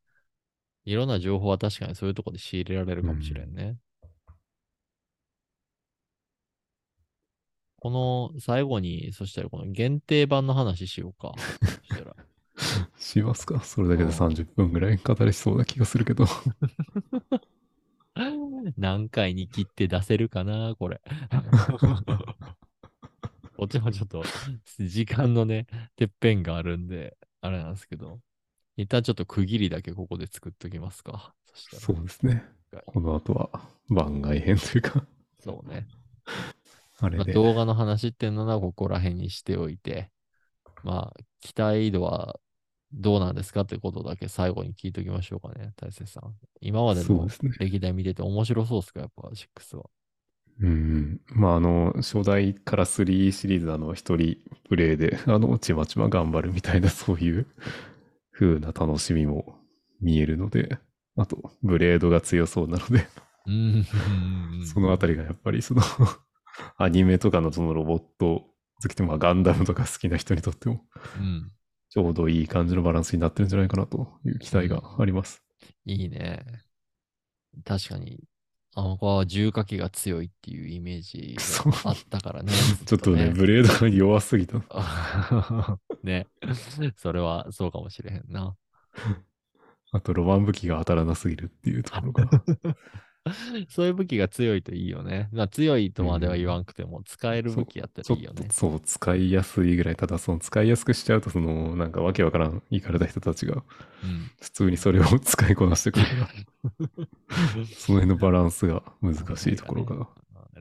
いろんな情報は確かにそういうところで仕入れられるかもしれんね。この最後に、そしたらこの限定版の話しようか。そしたら。しますか？それだけで30分ぐらい語れしそうな気がするけど。何回に切って出せるかな、これ。こっちもちょっと、時間のね、てっぺんがあるんで、あれなんですけど、一旦ちょっと区切りだけここで作っときますか。そそうですね。この後は番外編というか、そうね。あれで。まあ動画の話っていうのはここら辺にしておいて、まあ、期待度はどうなんですかってことだけ最後に聞いときましょうかね、大勢さん。今までの。歴代見てて面白そうですか、やっぱ6は。うん。まあ、あの、初代から3シリーズ、あの、一人プレイで、あの、ちまちま頑張るみたいな、そういう風な楽しみも見えるので、あと、ブレードが強そうなので、うん。そのあたりがやっぱり、その、アニメとかのそのロボット好きで、まあ、ガンダムとか好きな人にとっても、うん。ちょうどいい感じのバランスになってるんじゃないかなという期待があります。いいね。確かに、あの子は重火器が強いっていうイメージがあったからね。ちょっとね、ブレードが弱すぎた。ね。それはそうかもしれへんな。あと、ロマン武器が当たらなすぎるっていうところが。そういう武器が強いといいよね。まあ、強いとまでは言わんくても、使える武器やったらいいよねと。そう、使いやすいぐらい。ただ、その使いやすくしちゃうと、その、なんかわけわからん、いかれた人たちが、うん。普通にそれを 使いこなしてくるから、その辺のバランスが難しいところが。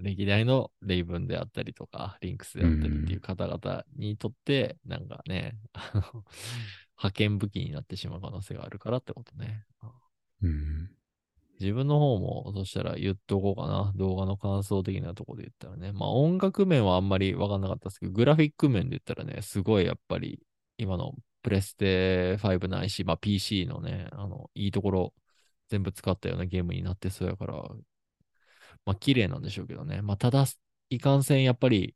歴代のレイブンであったりとか、リンクスであったりっていう方々にとって、なんかね、派遣武器になってしまう可能性があるからってことね。うん。自分の方も、そしたら言っとこうかな。動画の感想的なところで言ったらね。まあ音楽面はあんまりわかんなかったですけど、グラフィック面で言ったらね、すごいやっぱり今のプレステ5ないし、まあ PC のね、あの、いいところ全部使ったようなゲームになってそうやから、まあ綺麗なんでしょうけどね。まあただ、いかんせんやっぱり、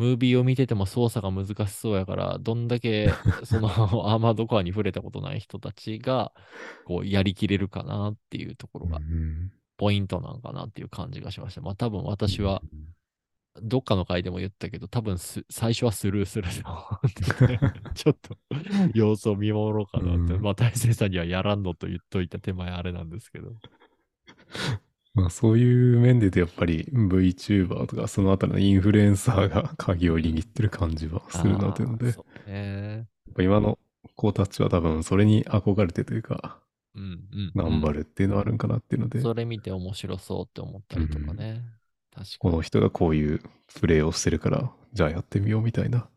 ムービーを見てても操作が難しそうやから、どんだけ そのアーマードコアに触れたことない人たちが、こうやりきれるかなっていうところがうんポイントなんかなっていう感じがしました。まあ多分私は、どっかの回でも言ったけど、多分す最初はスルーする ちょっと様子を見守ろうかなって。うんまあ大勢さんにはやらんのと言っといた手前あれなんですけど。まあ、そういう面で言うと、やっぱり VTuber とか、そのあたりのインフルエンサーが 鍵を握ってる感じはするなというので、ね。ぱ今の子たちは多分それに憧れてというか、うんうん、頑張るっていうのはあるんかなっていうので、それ見て面白そうって思ったりとかね。確かに。この人がこういうプレイをしてるから、じゃあやってみようみたいな。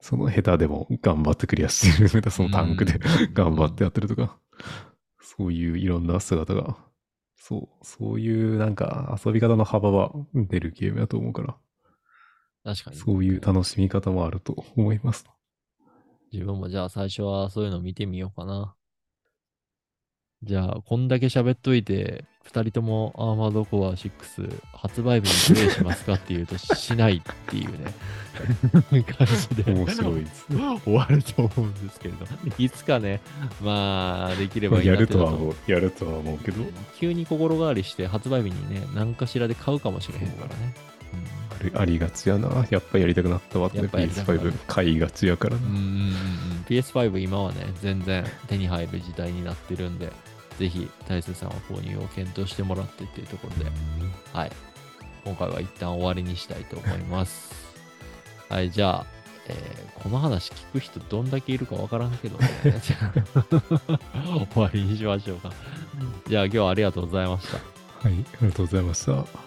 その下手でも頑張ってクリアしてるみたいな、そのタンクでうん頑張ってやってるとか、そういういろんな姿が、そう、そういうなんか遊び方の幅は出るゲームだと思うから、確かに。そういう楽しみ方もあると思います。自分もじゃあ最初はそういうの見てみようかな。じゃあ、こんだけ喋っといて、二人ともアーマードコア6発売日にプレイしますかっていうと、しないっていうね、感じで。面白いですね。終わると思うんですけれど、いつかね、まあ、できればいいなやるとは思う、やるとは思うけど、急に心変わりして発売日にね、何かしらで買うかもしれへんからね。ありありがちやな。やっぱやりたくなったわってやっぱやりたくなる PS5 買いがちやからな。うんうんうんうん PS5 今はね、全然手に入る時代になってるんで、ぜひ大勢さんは購入を検討してもらってっていうところで、はい。今回は一旦終わりにしたいと思います。はい、じゃあ、えーこの話聞く人どんだけいるかわからんけどね。じゃあ終わりにしましょうか。じゃあ今日はありがとうございました。はい、ありがとうございました。